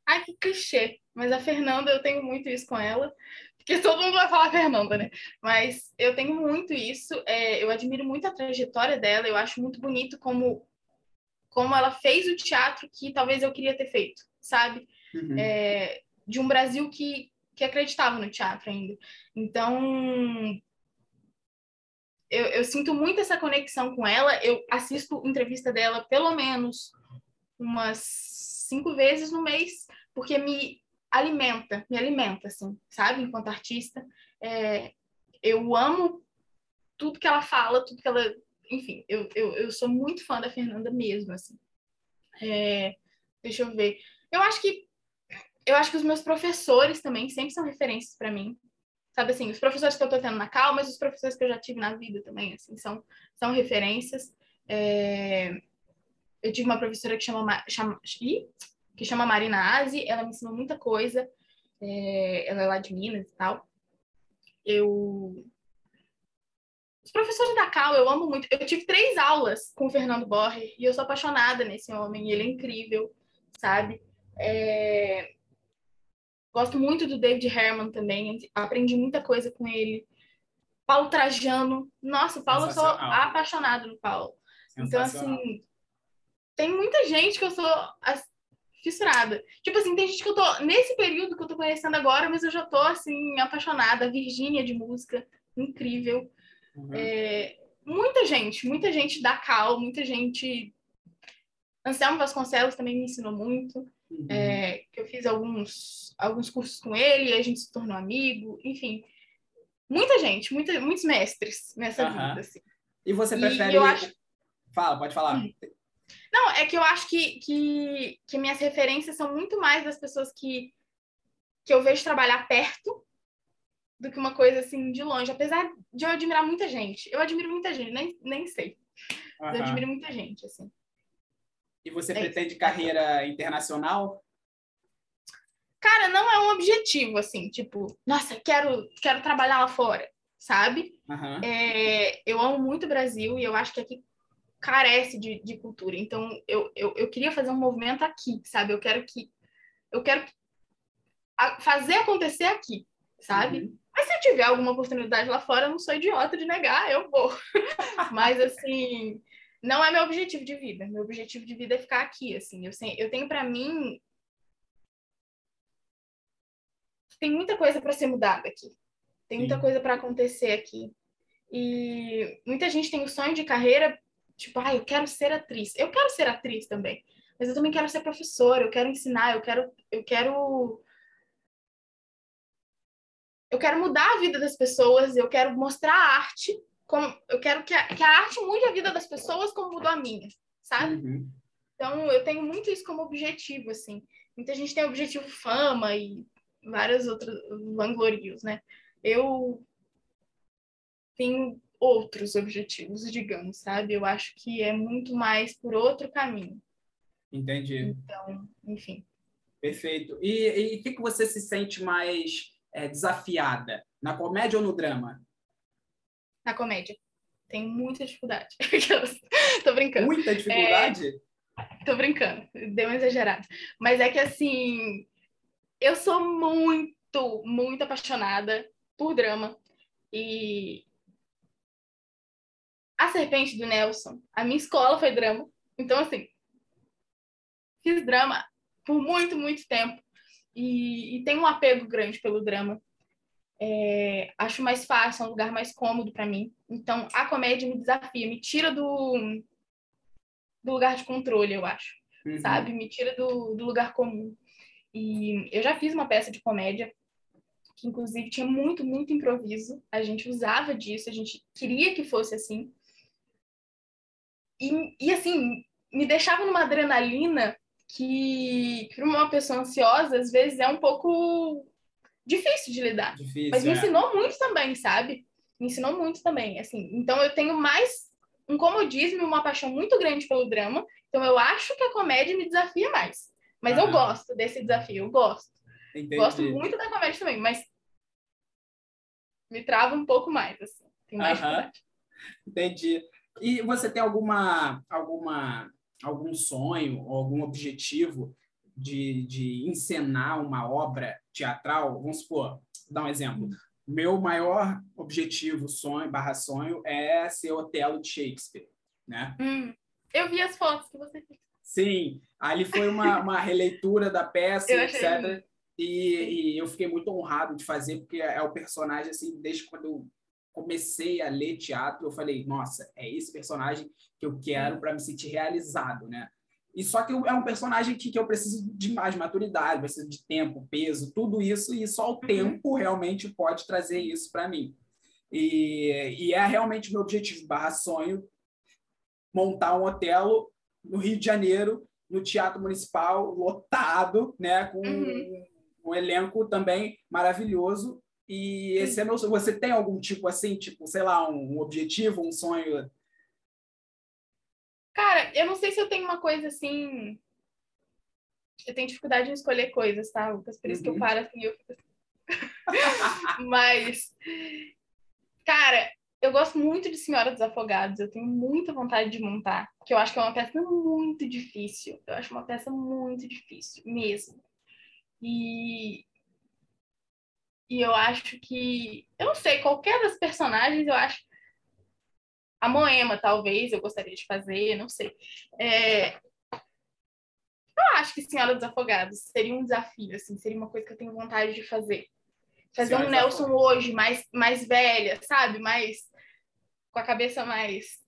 ai que clichê mas a Fernanda eu tenho muito isso com ela porque todo mundo vai falar Fernanda, né? Mas eu tenho muito isso, é, eu admiro muito a trajetória dela, eu acho muito bonito como, como ela fez o teatro que talvez eu queria ter feito, sabe? Uhum. É, de um Brasil que, que acreditava no teatro ainda. Então, eu, eu, sinto muito essa conexão com ela. Eu assisto entrevista dela pelo menos umas cinco vezes no mês, porque me alimenta, me alimenta, assim, sabe? Enquanto artista. É, eu amo tudo que ela fala, tudo que ela. Enfim, eu, eu, eu sou muito fã da Fernanda mesmo, assim. É, deixa eu ver. Eu acho que eu acho que os meus professores também sempre são referências para mim. Sabe assim, os professores que eu tô tendo na Cal, mas os professores que eu já tive na vida também, assim, são, são referências. É... Eu tive uma professora que chama, chama que chama Marina Aze, ela me ensinou muita coisa, é, ela é lá de Minas e tal. Eu... Os professores da Cal, eu amo muito. Eu tive três aulas com o Fernando Borger e eu sou apaixonada nesse homem, ele é incrível, sabe? É... Gosto muito do David Herman também, aprendi muita coisa com ele. Paulo Trajano, nossa, Paulo, eu sou apaixonado no Paulo. Então, assim, tem muita gente que eu sou fissurada. Tipo assim, tem gente que eu tô nesse período que eu tô conhecendo agora, mas eu já tô assim apaixonada. Virgínia de música, incrível. Uhum. É, muita gente, muita gente da Cal, muita gente. Anselmo Vasconcelos também me ensinou muito. Uhum. É, que eu fiz alguns, alguns cursos com ele, e a gente se tornou amigo, enfim. Muita gente, muita, muitos mestres nessa uhum. vida. Assim. E você prefere. E eu acho... Fala, pode falar. Hum. Não, é que eu acho que, que, que minhas referências são muito mais das pessoas que, que eu vejo trabalhar perto do que uma coisa assim de longe. Apesar de eu admirar muita gente. Eu admiro muita gente, nem, nem sei. Uhum. Eu admiro muita gente, assim. E você é pretende isso. carreira internacional? Cara, não é um objetivo, assim, tipo, nossa, quero, quero trabalhar lá fora, sabe? Uhum. É, eu amo muito o Brasil e eu acho que aqui carece de, de cultura. Então, eu, eu, eu queria fazer um movimento aqui, sabe? Eu quero que. Eu quero fazer acontecer aqui, sabe? Uhum. Mas se eu tiver alguma oportunidade lá fora, eu não sou idiota de negar, eu vou. Mas, assim, não é meu objetivo de vida. Meu objetivo de vida é ficar aqui, assim. Eu, sei, eu tenho para mim. Tem muita coisa para ser mudada aqui. Tem muita Sim. coisa para acontecer aqui. E muita gente tem o sonho de carreira Tipo, ah, eu quero ser atriz. Eu quero ser atriz também. Mas eu também quero ser professora, eu quero ensinar, eu quero, eu quero eu quero mudar a vida das pessoas, eu quero mostrar a arte, como, eu quero que a, que a arte mude a vida das pessoas como mudou a minha, sabe? Uhum. Então, eu tenho muito isso como objetivo, assim. Muita gente tem objetivo fama e vários outros vanglorios, né? Eu tenho outros objetivos, digamos, sabe? Eu acho que é muito mais por outro caminho. Entendi. Então, enfim. Perfeito. E o que, que você se sente mais é, desafiada? Na comédia ou no drama? Na comédia. Tenho muita dificuldade. tô brincando. Muita dificuldade? É... Tô brincando. Deu uma exagerada. Mas é que, assim, eu sou muito, muito apaixonada por drama. E a Serpente do Nelson, a minha escola foi drama. Então, assim, fiz drama por muito, muito tempo. E, e tenho um apego grande pelo drama. É, acho mais fácil, é um lugar mais cômodo para mim. Então, a comédia me desafia, me tira do, do lugar de controle, eu acho. Uhum. Sabe? Me tira do, do lugar comum. E eu já fiz uma peça de comédia que inclusive tinha muito, muito improviso. A gente usava disso, a gente queria que fosse assim. E, e assim, me deixava numa adrenalina que para uma pessoa ansiosa, às vezes é um pouco difícil de lidar. Difícil, Mas me é. ensinou muito também, sabe? Me ensinou muito também, assim. Então eu tenho mais um comodismo e uma paixão muito grande pelo drama. Então eu acho que a comédia me desafia mais. Mas eu Aham. gosto desse desafio, eu gosto. Entendi. Gosto muito da comédia também, mas me trava um pouco mais, assim. Tem mais Aham. dificuldade. Entendi. E você tem alguma, alguma, algum sonho ou algum objetivo de, de encenar uma obra teatral? Vamos supor, vou dar um exemplo. Meu maior objetivo, sonho, barra sonho, é ser Otelo de Shakespeare, né? Hum, eu vi as fotos que você fez. Sim, ali foi uma, uma releitura da peça, etc. E, e eu fiquei muito honrado de fazer, porque é o personagem, assim, desde quando eu comecei a ler teatro, eu falei, nossa, é esse personagem que eu quero para me sentir realizado, né? E só que é um personagem que, que eu preciso de mais maturidade, preciso de tempo, peso, tudo isso, e só o tempo realmente pode trazer isso para mim. E, e é realmente meu objetivo, barra sonho, montar um Otelo no Rio de Janeiro, no Teatro Municipal, lotado, né? Com Uhum. um elenco também maravilhoso. E esse é meu sonho. Você tem algum tipo assim, tipo, sei lá, um objetivo, um sonho? Cara, eu não sei se eu tenho uma coisa assim. Eu tenho dificuldade em escolher coisas, tá, Lucas? Por isso que eu Uhum. paro assim. Eu... assim. Mas, cara, eu gosto muito de Senhora dos Afogados. Eu tenho muita vontade de montar, porque eu acho que é uma peça muito difícil. Eu acho uma peça muito difícil, mesmo. E, e eu acho que. Eu não sei, qualquer das personagens, eu acho. A Moema, talvez, eu gostaria de fazer, não sei. É, Eu acho que Senhora dos Afogados seria um desafio, assim, seria uma coisa que eu tenho vontade de fazer. Fazer Senhora um Nelson Afogados. hoje, mais, mais velha, sabe? Mais com a cabeça mais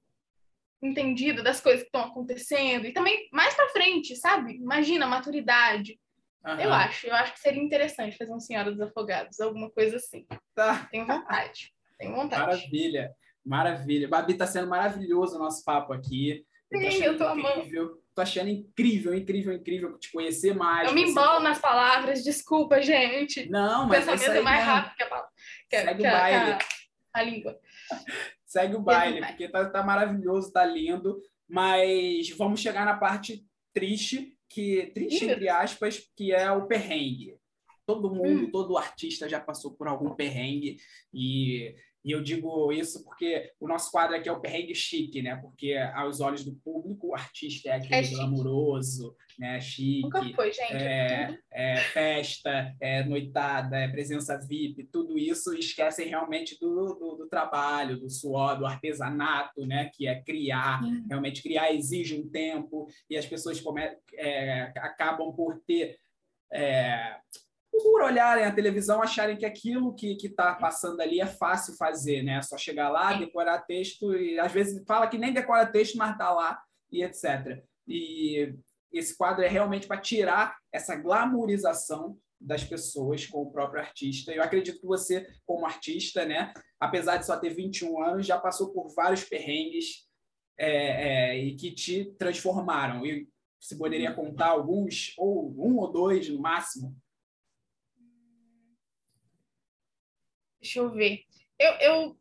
entendida das coisas que estão acontecendo. E também mais pra frente, sabe? Imagina, maturidade. Eu acho, eu acho que seria interessante fazer um Senhora dos Afogados, alguma coisa assim. Tá. Tenho vontade. Tenho vontade. Maravilha, maravilha. Babi, tá sendo maravilhoso o nosso papo aqui. Eu Sim, eu tô amando. incrível. Tô achando incrível, incrível, incrível te conhecer mais. Eu me você- embolo nas palavras, desculpa, gente. Não, O mas isso pensamento é mais mesmo. rápido que a, palavra- Segue que o baile. a- a língua. Segue o baile, porque tá, tá maravilhoso, tá lindo. Mas vamos chegar na parte triste, que triste entre aspas, que é o perrengue. Todo mundo, Hum. todo artista já passou por algum perrengue e, e eu digo isso porque o nosso quadro aqui é o perrengue chique, né? Porque aos olhos do público o artista é aquele É glamouroso, né? Chique. Nunca foi, gente. É, é festa, é noitada, é presença VIP, tudo isso esquecem realmente do, do, do trabalho, do suor, do artesanato, né? Que é criar. Realmente criar exige um tempo e as pessoas come, é, acabam por ter. Por olharem a televisão, acharem que aquilo que está passando ali é fácil fazer, né? É só chegar lá, decorar texto e às vezes fala que nem decora texto, mas está lá e etc. E esse quadro é realmente para tirar essa glamourização das pessoas com o próprio artista. Eu acredito que você, como artista, né, apesar de só ter 21 anos, já passou por vários perrengues é, é, e que te transformaram. E você poderia contar alguns, ou um ou dois no máximo? Deixa eu ver. Eu, eu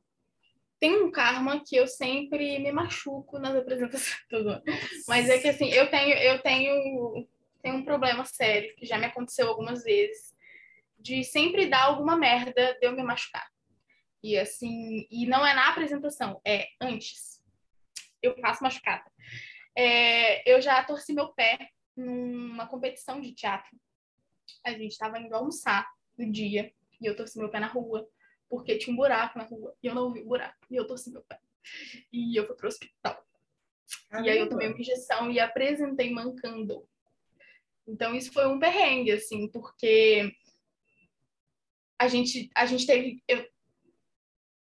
tenho um karma que eu sempre me machuco nas apresentações. Tudo. Mas é que assim, eu tenho, eu tenho, tenho um problema sério, que já me aconteceu algumas vezes, de sempre dar alguma merda de eu me machucar. E assim, e não é na apresentação, é antes. Eu faço machucada. É, eu já torci meu pé numa competição de teatro. A gente estava indo almoçar no dia e eu torci meu pé na rua porque tinha um buraco na rua e eu não vi o buraco e eu torci meu pé. E eu fui pro hospital. E aí eu tomei uma injeção e apresentei mancando. Então isso foi um perrengue, assim, porque a gente, a gente teve. Eu,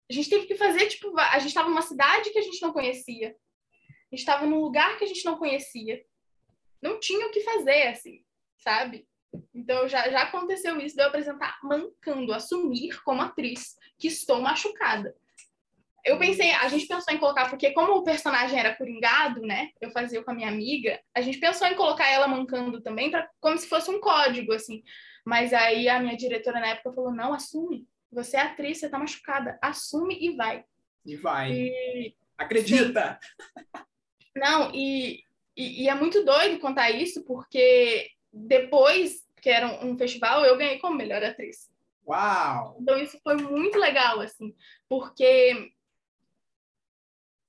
a gente teve que fazer, tipo, a gente estava numa cidade que a gente não conhecia. A gente estava num lugar que a gente não conhecia. Não tinha o que fazer, assim, sabe? Então já, já aconteceu isso de eu apresentar mancando, assumir como atriz que estou machucada. eu pensei, a gente pensou em colocar, porque como o personagem era coringado, né? Eu fazia com a minha amiga, a gente pensou em colocar ela mancando também, pra, como se fosse um código, assim. Mas aí a minha diretora na época falou: não, assume. Você é atriz, você tá machucada. Assume e vai. E vai. E... Acredita! Sim. Não, e, e, e, é muito doido contar isso, porque depois que era um, um festival, eu ganhei como melhor atriz. Uau! Então isso foi muito legal, assim, porque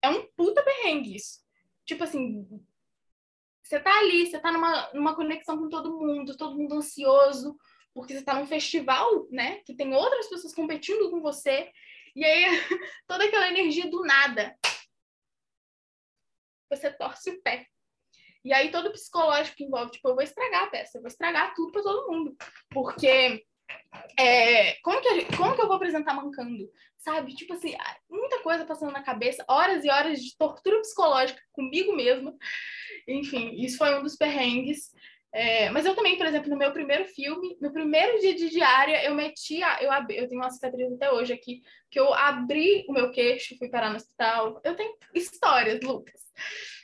é um puta perrengue isso. Tipo assim, você tá ali, você tá numa, numa conexão com todo mundo, todo mundo ansioso, porque você tá num festival, né, que tem outras pessoas competindo com você, e aí toda aquela energia do nada. Você torce o pé. E aí todo o psicológico que envolve, tipo, eu vou estragar a peça, eu vou estragar tudo para todo mundo. Porque é, como, que gente, como que eu vou apresentar mancando? Sabe? Tipo assim, muita coisa passando na cabeça, horas e horas de tortura psicológica comigo mesma. Enfim, isso foi um dos perrengues. É, mas eu também, por exemplo, no meu primeiro filme, no primeiro dia de diária, eu meti, a, eu, abri, eu tenho uma cicatriz até hoje aqui, que eu abri o meu queixo, fui parar no hospital. Eu tenho histórias, Lucas,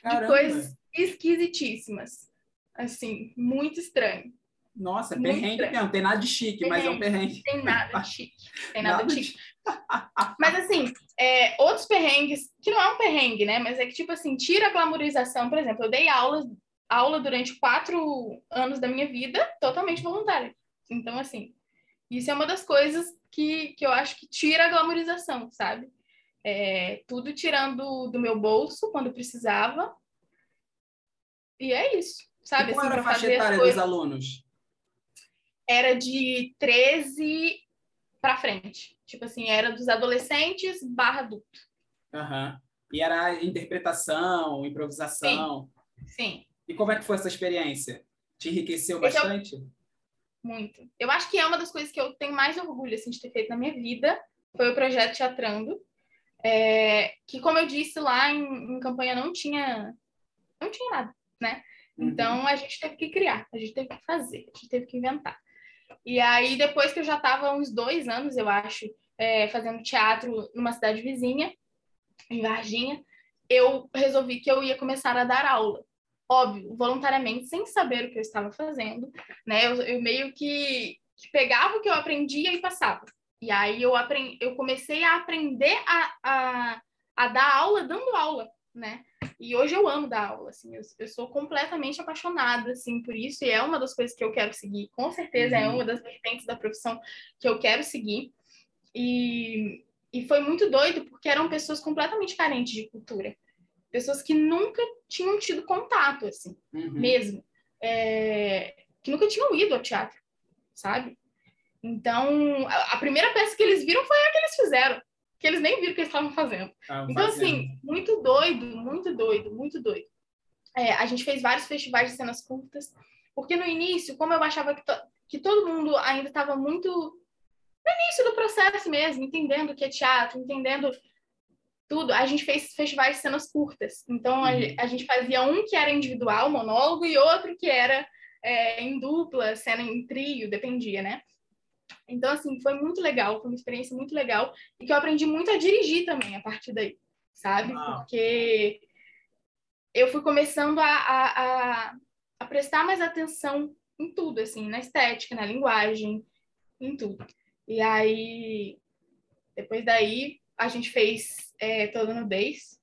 Caramba. de coisas esquisitíssimas. Assim, muito estranho. Nossa, Muito perrengue estranho. mesmo. Tem nada de chique, perrengue. mas é um perrengue. Tem nada de chique. Tem nada, nada de chique. mas assim, é, outros perrengues, que não é um perrengue, né? Mas é que, tipo assim, tira a glamorização. Por exemplo, eu dei aula, aula durante quatro anos da minha vida, totalmente voluntária. Então, assim, isso é uma das coisas que, que eu acho que tira a glamorização, sabe? É, tudo tirando do meu bolso quando precisava. E é isso, sabe? E qual assim, era a faixa etária coisas... dos alunos? era de 13 para frente. Tipo assim, era dos adolescentes barra adulto. Uhum. E era interpretação, improvisação. Sim. Sim. E como é que foi essa experiência? Te enriqueceu bastante? Eu... Muito. Eu acho que é uma das coisas que eu tenho mais orgulho assim, de ter feito na minha vida. Foi o projeto Teatrando. É... que, como eu disse lá em, em campanha, não tinha, não tinha nada, né? Uhum. Então, a gente teve que criar, a gente teve que fazer, a gente teve que inventar. E aí, depois que eu já estava uns dois anos, eu acho, é, fazendo teatro numa cidade vizinha, em Varginha, eu resolvi que eu ia começar a dar aula. Óbvio, voluntariamente, sem saber o que eu estava fazendo, né? Eu, eu meio que, que, pegava o que eu aprendia e passava. E aí eu, aprendi, eu comecei a aprender a, a, a dar aula dando aula, né? E hoje eu amo dar aula, assim, eu, eu, sou completamente apaixonada, assim, por isso, e é uma das coisas que eu quero seguir, com certeza é uhum. é uma das vertentes da profissão que eu quero seguir. E, e foi muito doido, porque eram pessoas completamente carentes de cultura, pessoas que nunca tinham tido contato, assim, uhum. mesmo, é, que nunca tinham ido ao teatro, sabe? Então, a, a primeira peça que eles viram foi a que eles fizeram que eles nem viram o que eles estavam fazendo. então, assim, fazendo. assim, muito doido, muito doido, muito doido. É, a gente fez vários festivais de cenas curtas, porque no início, como eu achava que, to que todo mundo ainda estava muito no início do processo mesmo, entendendo o que é teatro, entendendo tudo, a gente fez festivais de cenas curtas. Então, uhum. a, a, gente fazia um que era individual, monólogo, e outro que era é, em dupla, cena em trio, dependia, né? Então, assim, foi muito legal, foi uma experiência muito legal e que eu aprendi muito a dirigir também a partir daí, sabe? Porque eu fui começando a, a, a, a, prestar mais atenção em tudo, assim, na estética, na linguagem, em tudo. E aí, depois daí, a gente fez é, Toda Nudez,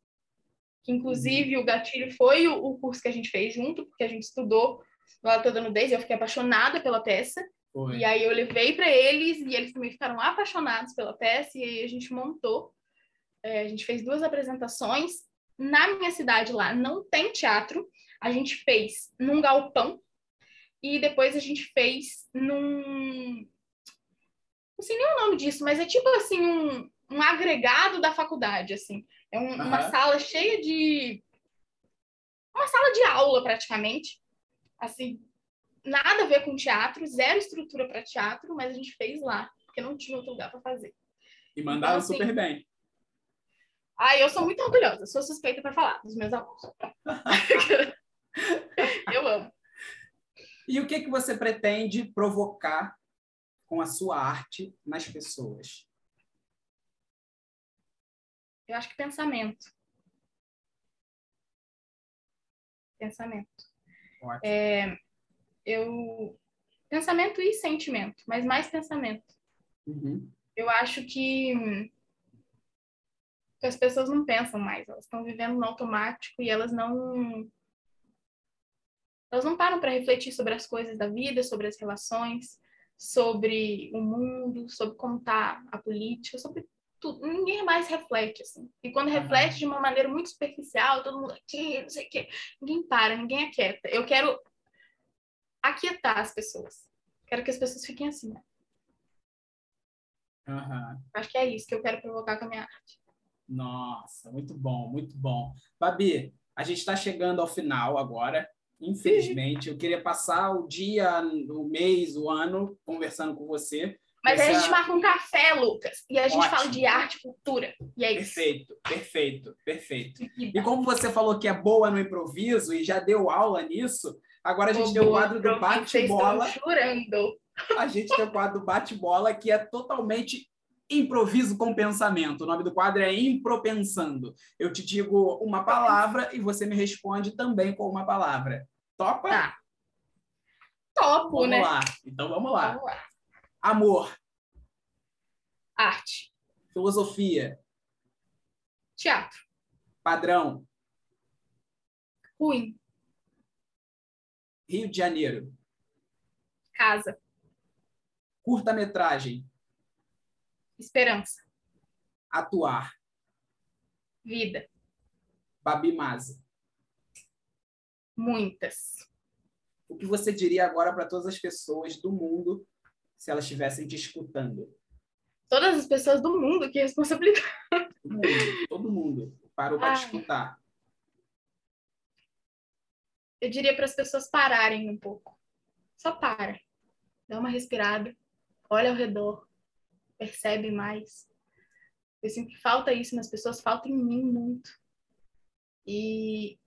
que inclusive o Gatilho foi o, o, curso que a gente fez junto, porque a gente estudou lá Toda Nudez e eu fiquei apaixonada pela peça. Foi. E aí eu levei para eles e eles também ficaram apaixonados pela peça e aí a gente montou. É, a gente fez duas apresentações. Na minha cidade lá não tem teatro. A gente fez num galpão e depois a gente fez num. Não sei nem o nome disso, mas é tipo assim um, um agregado da faculdade, assim. É um, uhum. uma sala cheia de. Uma sala de aula, praticamente. Assim, nada a ver com teatro, zero estrutura para teatro, mas a gente fez lá, porque não tinha outro lugar para fazer. E mandaram então, assim, super bem. Ah, eu sou muito orgulhosa, sou suspeita para falar dos meus alunos. eu amo. E o que, que você pretende provocar com a sua arte nas pessoas? Eu acho que pensamento. Pensamento. Ótimo. É, eu pensamento e sentimento, mas mais pensamento. Uhum. Eu acho que, que as pessoas não pensam mais, elas estão vivendo no automático e elas não elas não param para refletir sobre as coisas da vida, sobre as relações, sobre o mundo, sobre como está a política, sobre tudo. Ninguém mais reflete, assim. E quando Uhum. reflete de uma maneira muito superficial, todo mundo aqui, não sei o quê, ninguém para, ninguém aquieta. Eu quero aquietar as pessoas. Quero que as pessoas fiquem assim. Né? Aham. Acho que é isso que eu quero provocar com a minha arte. Nossa, muito bom, muito bom. Babi, a gente está chegando ao final agora. Infelizmente, eu queria passar o dia, o mês, o ano conversando com você. Mas aí a Essa- gente marca um café, Lucas, e a gente Ótimo. fala de arte e cultura. E é isso. Perfeito, perfeito, perfeito. E como você falou que é boa no improviso e já deu aula nisso, agora a gente tem o quadro do bate-bola. chorando. A gente tem o quadro do bate-bola, que é totalmente improviso com pensamento. O nome do quadro é Impropensando. Eu te digo uma palavra e você me responde também com uma palavra. Topa? Tá. Topo, Vamos né? lá. Então vamos lá. Vamos lá. Amor, Arte. filosofia, Teatro. padrão, Ruim. Rio de Janeiro, Casa. curta-metragem, Esperança. atuar, Vida. Babi Maza. Muitas. O que você diria agora para todas as pessoas do mundo se elas estivessem te escutando? Todas as pessoas do mundo que responsabilidade. Todo mundo, todo mundo parou para te escutar. Eu diria para as pessoas pararem um pouco. Só para. Dá uma respirada. Olha ao redor. Percebe mais. Eu sinto que falta isso nas pessoas, falta em mim muito. E,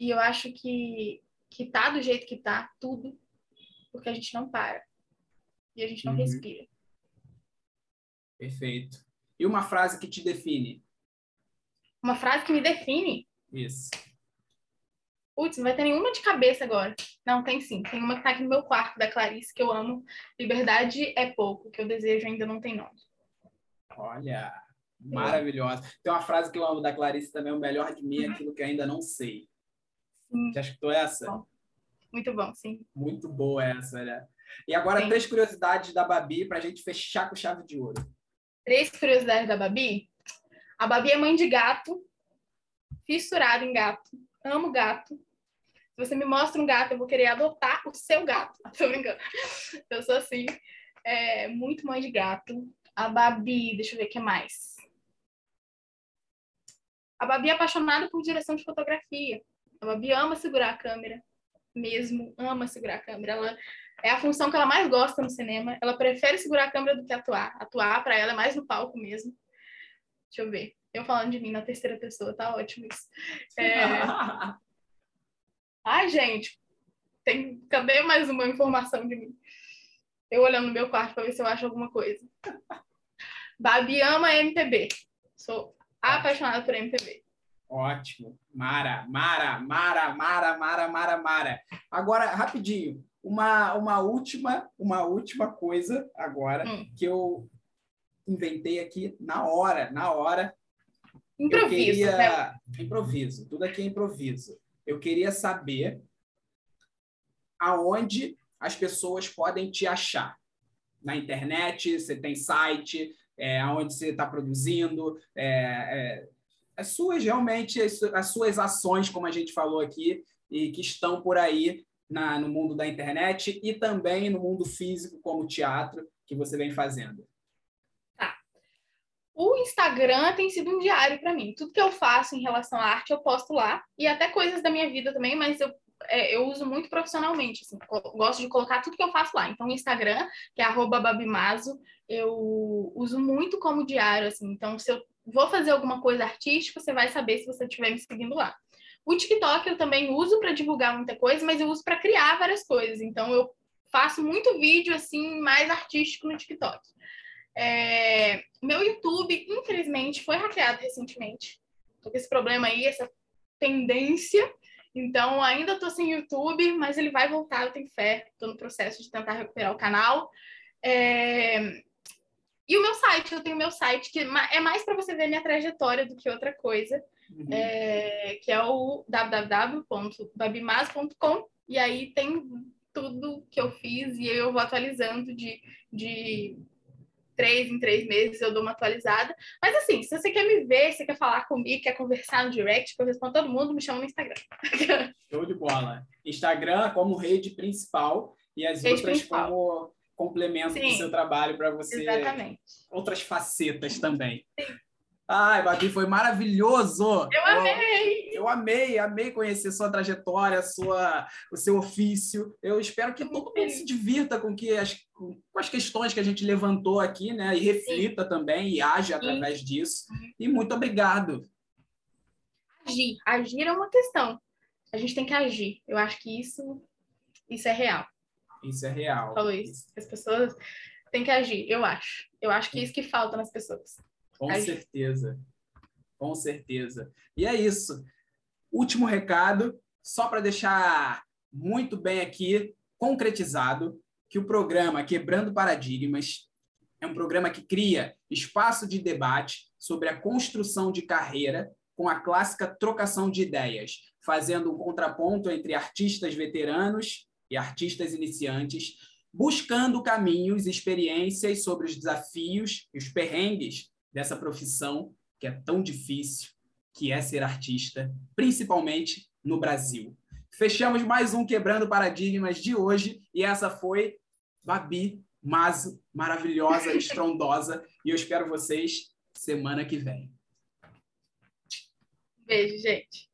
e eu acho que, que tá do jeito que tá, tudo, porque a gente não para. E a gente não Uhum. respira. Perfeito. E uma frase que te define? Uma frase que me define. Isso. Putz, não vai ter nenhuma de cabeça agora. Não, tem sim. Tem uma que tá aqui no meu quarto, da Clarice, que eu amo. Liberdade é pouco, que eu desejo ainda não tem nome. Olha, maravilhosa. Tem uma frase que eu amo da Clarice também, o melhor de mim é aquilo que ainda não sei. Sim. Já escutou essa? Bom. Muito bom, sim. Muito boa essa, né? E agora, Sim. três curiosidades da Babi para a gente fechar com chave de ouro. Três curiosidades da Babi. A Babi é mãe de gato, fissurada em gato, amo gato. Se você me mostra um gato, eu vou querer adotar o seu gato. Tô brincando. Eu sou assim, é, muito mãe de gato. A Babi, deixa eu ver o que mais. A Babi é apaixonada por direção de fotografia. A Babi ama segurar a câmera, mesmo, ama segurar a câmera. Ela é a função que ela mais gosta no cinema. Ela prefere segurar a câmera do que atuar. Atuar para ela é mais no palco mesmo. Deixa eu ver. Eu falando de mim na terceira pessoa, tá ótimo isso. É... Ai, gente, tem... cadê mais uma informação de mim? Eu olhando no meu quarto para ver se eu acho alguma coisa. Babi ama MPB. Sou apaixonada por MPB. Ótimo. Mara, Mara, Mara, Mara, Mara, Mara, Mara. Agora, rapidinho, uma, uma última, uma última coisa agora Hum. que eu inventei aqui na hora, na hora. Improviso, queria... né? Improviso, tudo aqui é improviso. Eu queria saber aonde as pessoas podem te achar. Na internet, você tem site, é, aonde você está produzindo, é, é, as suas realmente, as, su- as suas ações, como a gente falou aqui, e que estão por aí na, no mundo da internet e também no mundo físico, como o teatro, que você vem fazendo. O Instagram tem sido um diário para mim. Tudo que eu faço em relação à arte, eu posto lá. E até coisas da minha vida também, mas eu, é, eu uso muito profissionalmente. Assim, gosto de colocar tudo que eu faço lá. Então, o Instagram, que é babimazo, eu uso muito como diário. Assim. Então, se eu vou fazer alguma coisa artística, você vai saber se você estiver me seguindo lá. O TikTok eu também uso para divulgar muita coisa, mas eu uso para criar várias coisas. Então, eu faço muito vídeo assim mais artístico no TikTok. É... Meu YouTube, infelizmente, foi hackeado recentemente. Tô com esse problema aí, essa tendência. Então, ainda estou sem YouTube, mas ele vai voltar, eu tenho fé. Estou no processo de tentar recuperar o canal. É... E o meu site, eu tenho meu site, que é mais para você ver minha trajetória do que outra coisa, uhum. é... que é o www.babimaz.com. E aí tem tudo que eu fiz e eu vou atualizando de, de três em três meses eu dou uma atualizada. Mas assim, se você quer me ver, se quer falar comigo, quer conversar no direct, que eu respondo todo mundo, me chama no Instagram. Show de bola. Instagram como rede principal e as rede outras principal. como complemento Sim, do seu trabalho para você. Exatamente. Outras facetas também. Sim. Ai, Babi, foi maravilhoso. Eu amei. Eu, amei, amei conhecer sua trajetória, sua, o seu ofício. Eu espero que todo mundo se divirta com, que as, com as questões que a gente levantou aqui, né? E reflita Sim. também e age através Sim. disso. E muito obrigado. Agir. Agir é uma questão. A gente tem que agir. Eu acho que isso, isso é real. Isso é real. Falou isso. As pessoas têm que agir, eu acho. Eu acho que é isso que falta nas pessoas. Com certeza. Com certeza. E é isso. Último recado, só para deixar muito bem aqui concretizado que o programa Quebrando Paradigmas é um programa que cria espaço de debate sobre a construção de carreira com a clássica trocação de ideias, fazendo um contraponto entre artistas veteranos e artistas iniciantes, buscando caminhos e experiências sobre os desafios e os perrengues dessa profissão que é tão difícil, que é ser artista, principalmente no Brasil. Fechamos mais um Quebrando Paradigmas de hoje e essa foi Babi Mazo, maravilhosa, estrondosa, e eu espero vocês semana que vem. Beijo, gente.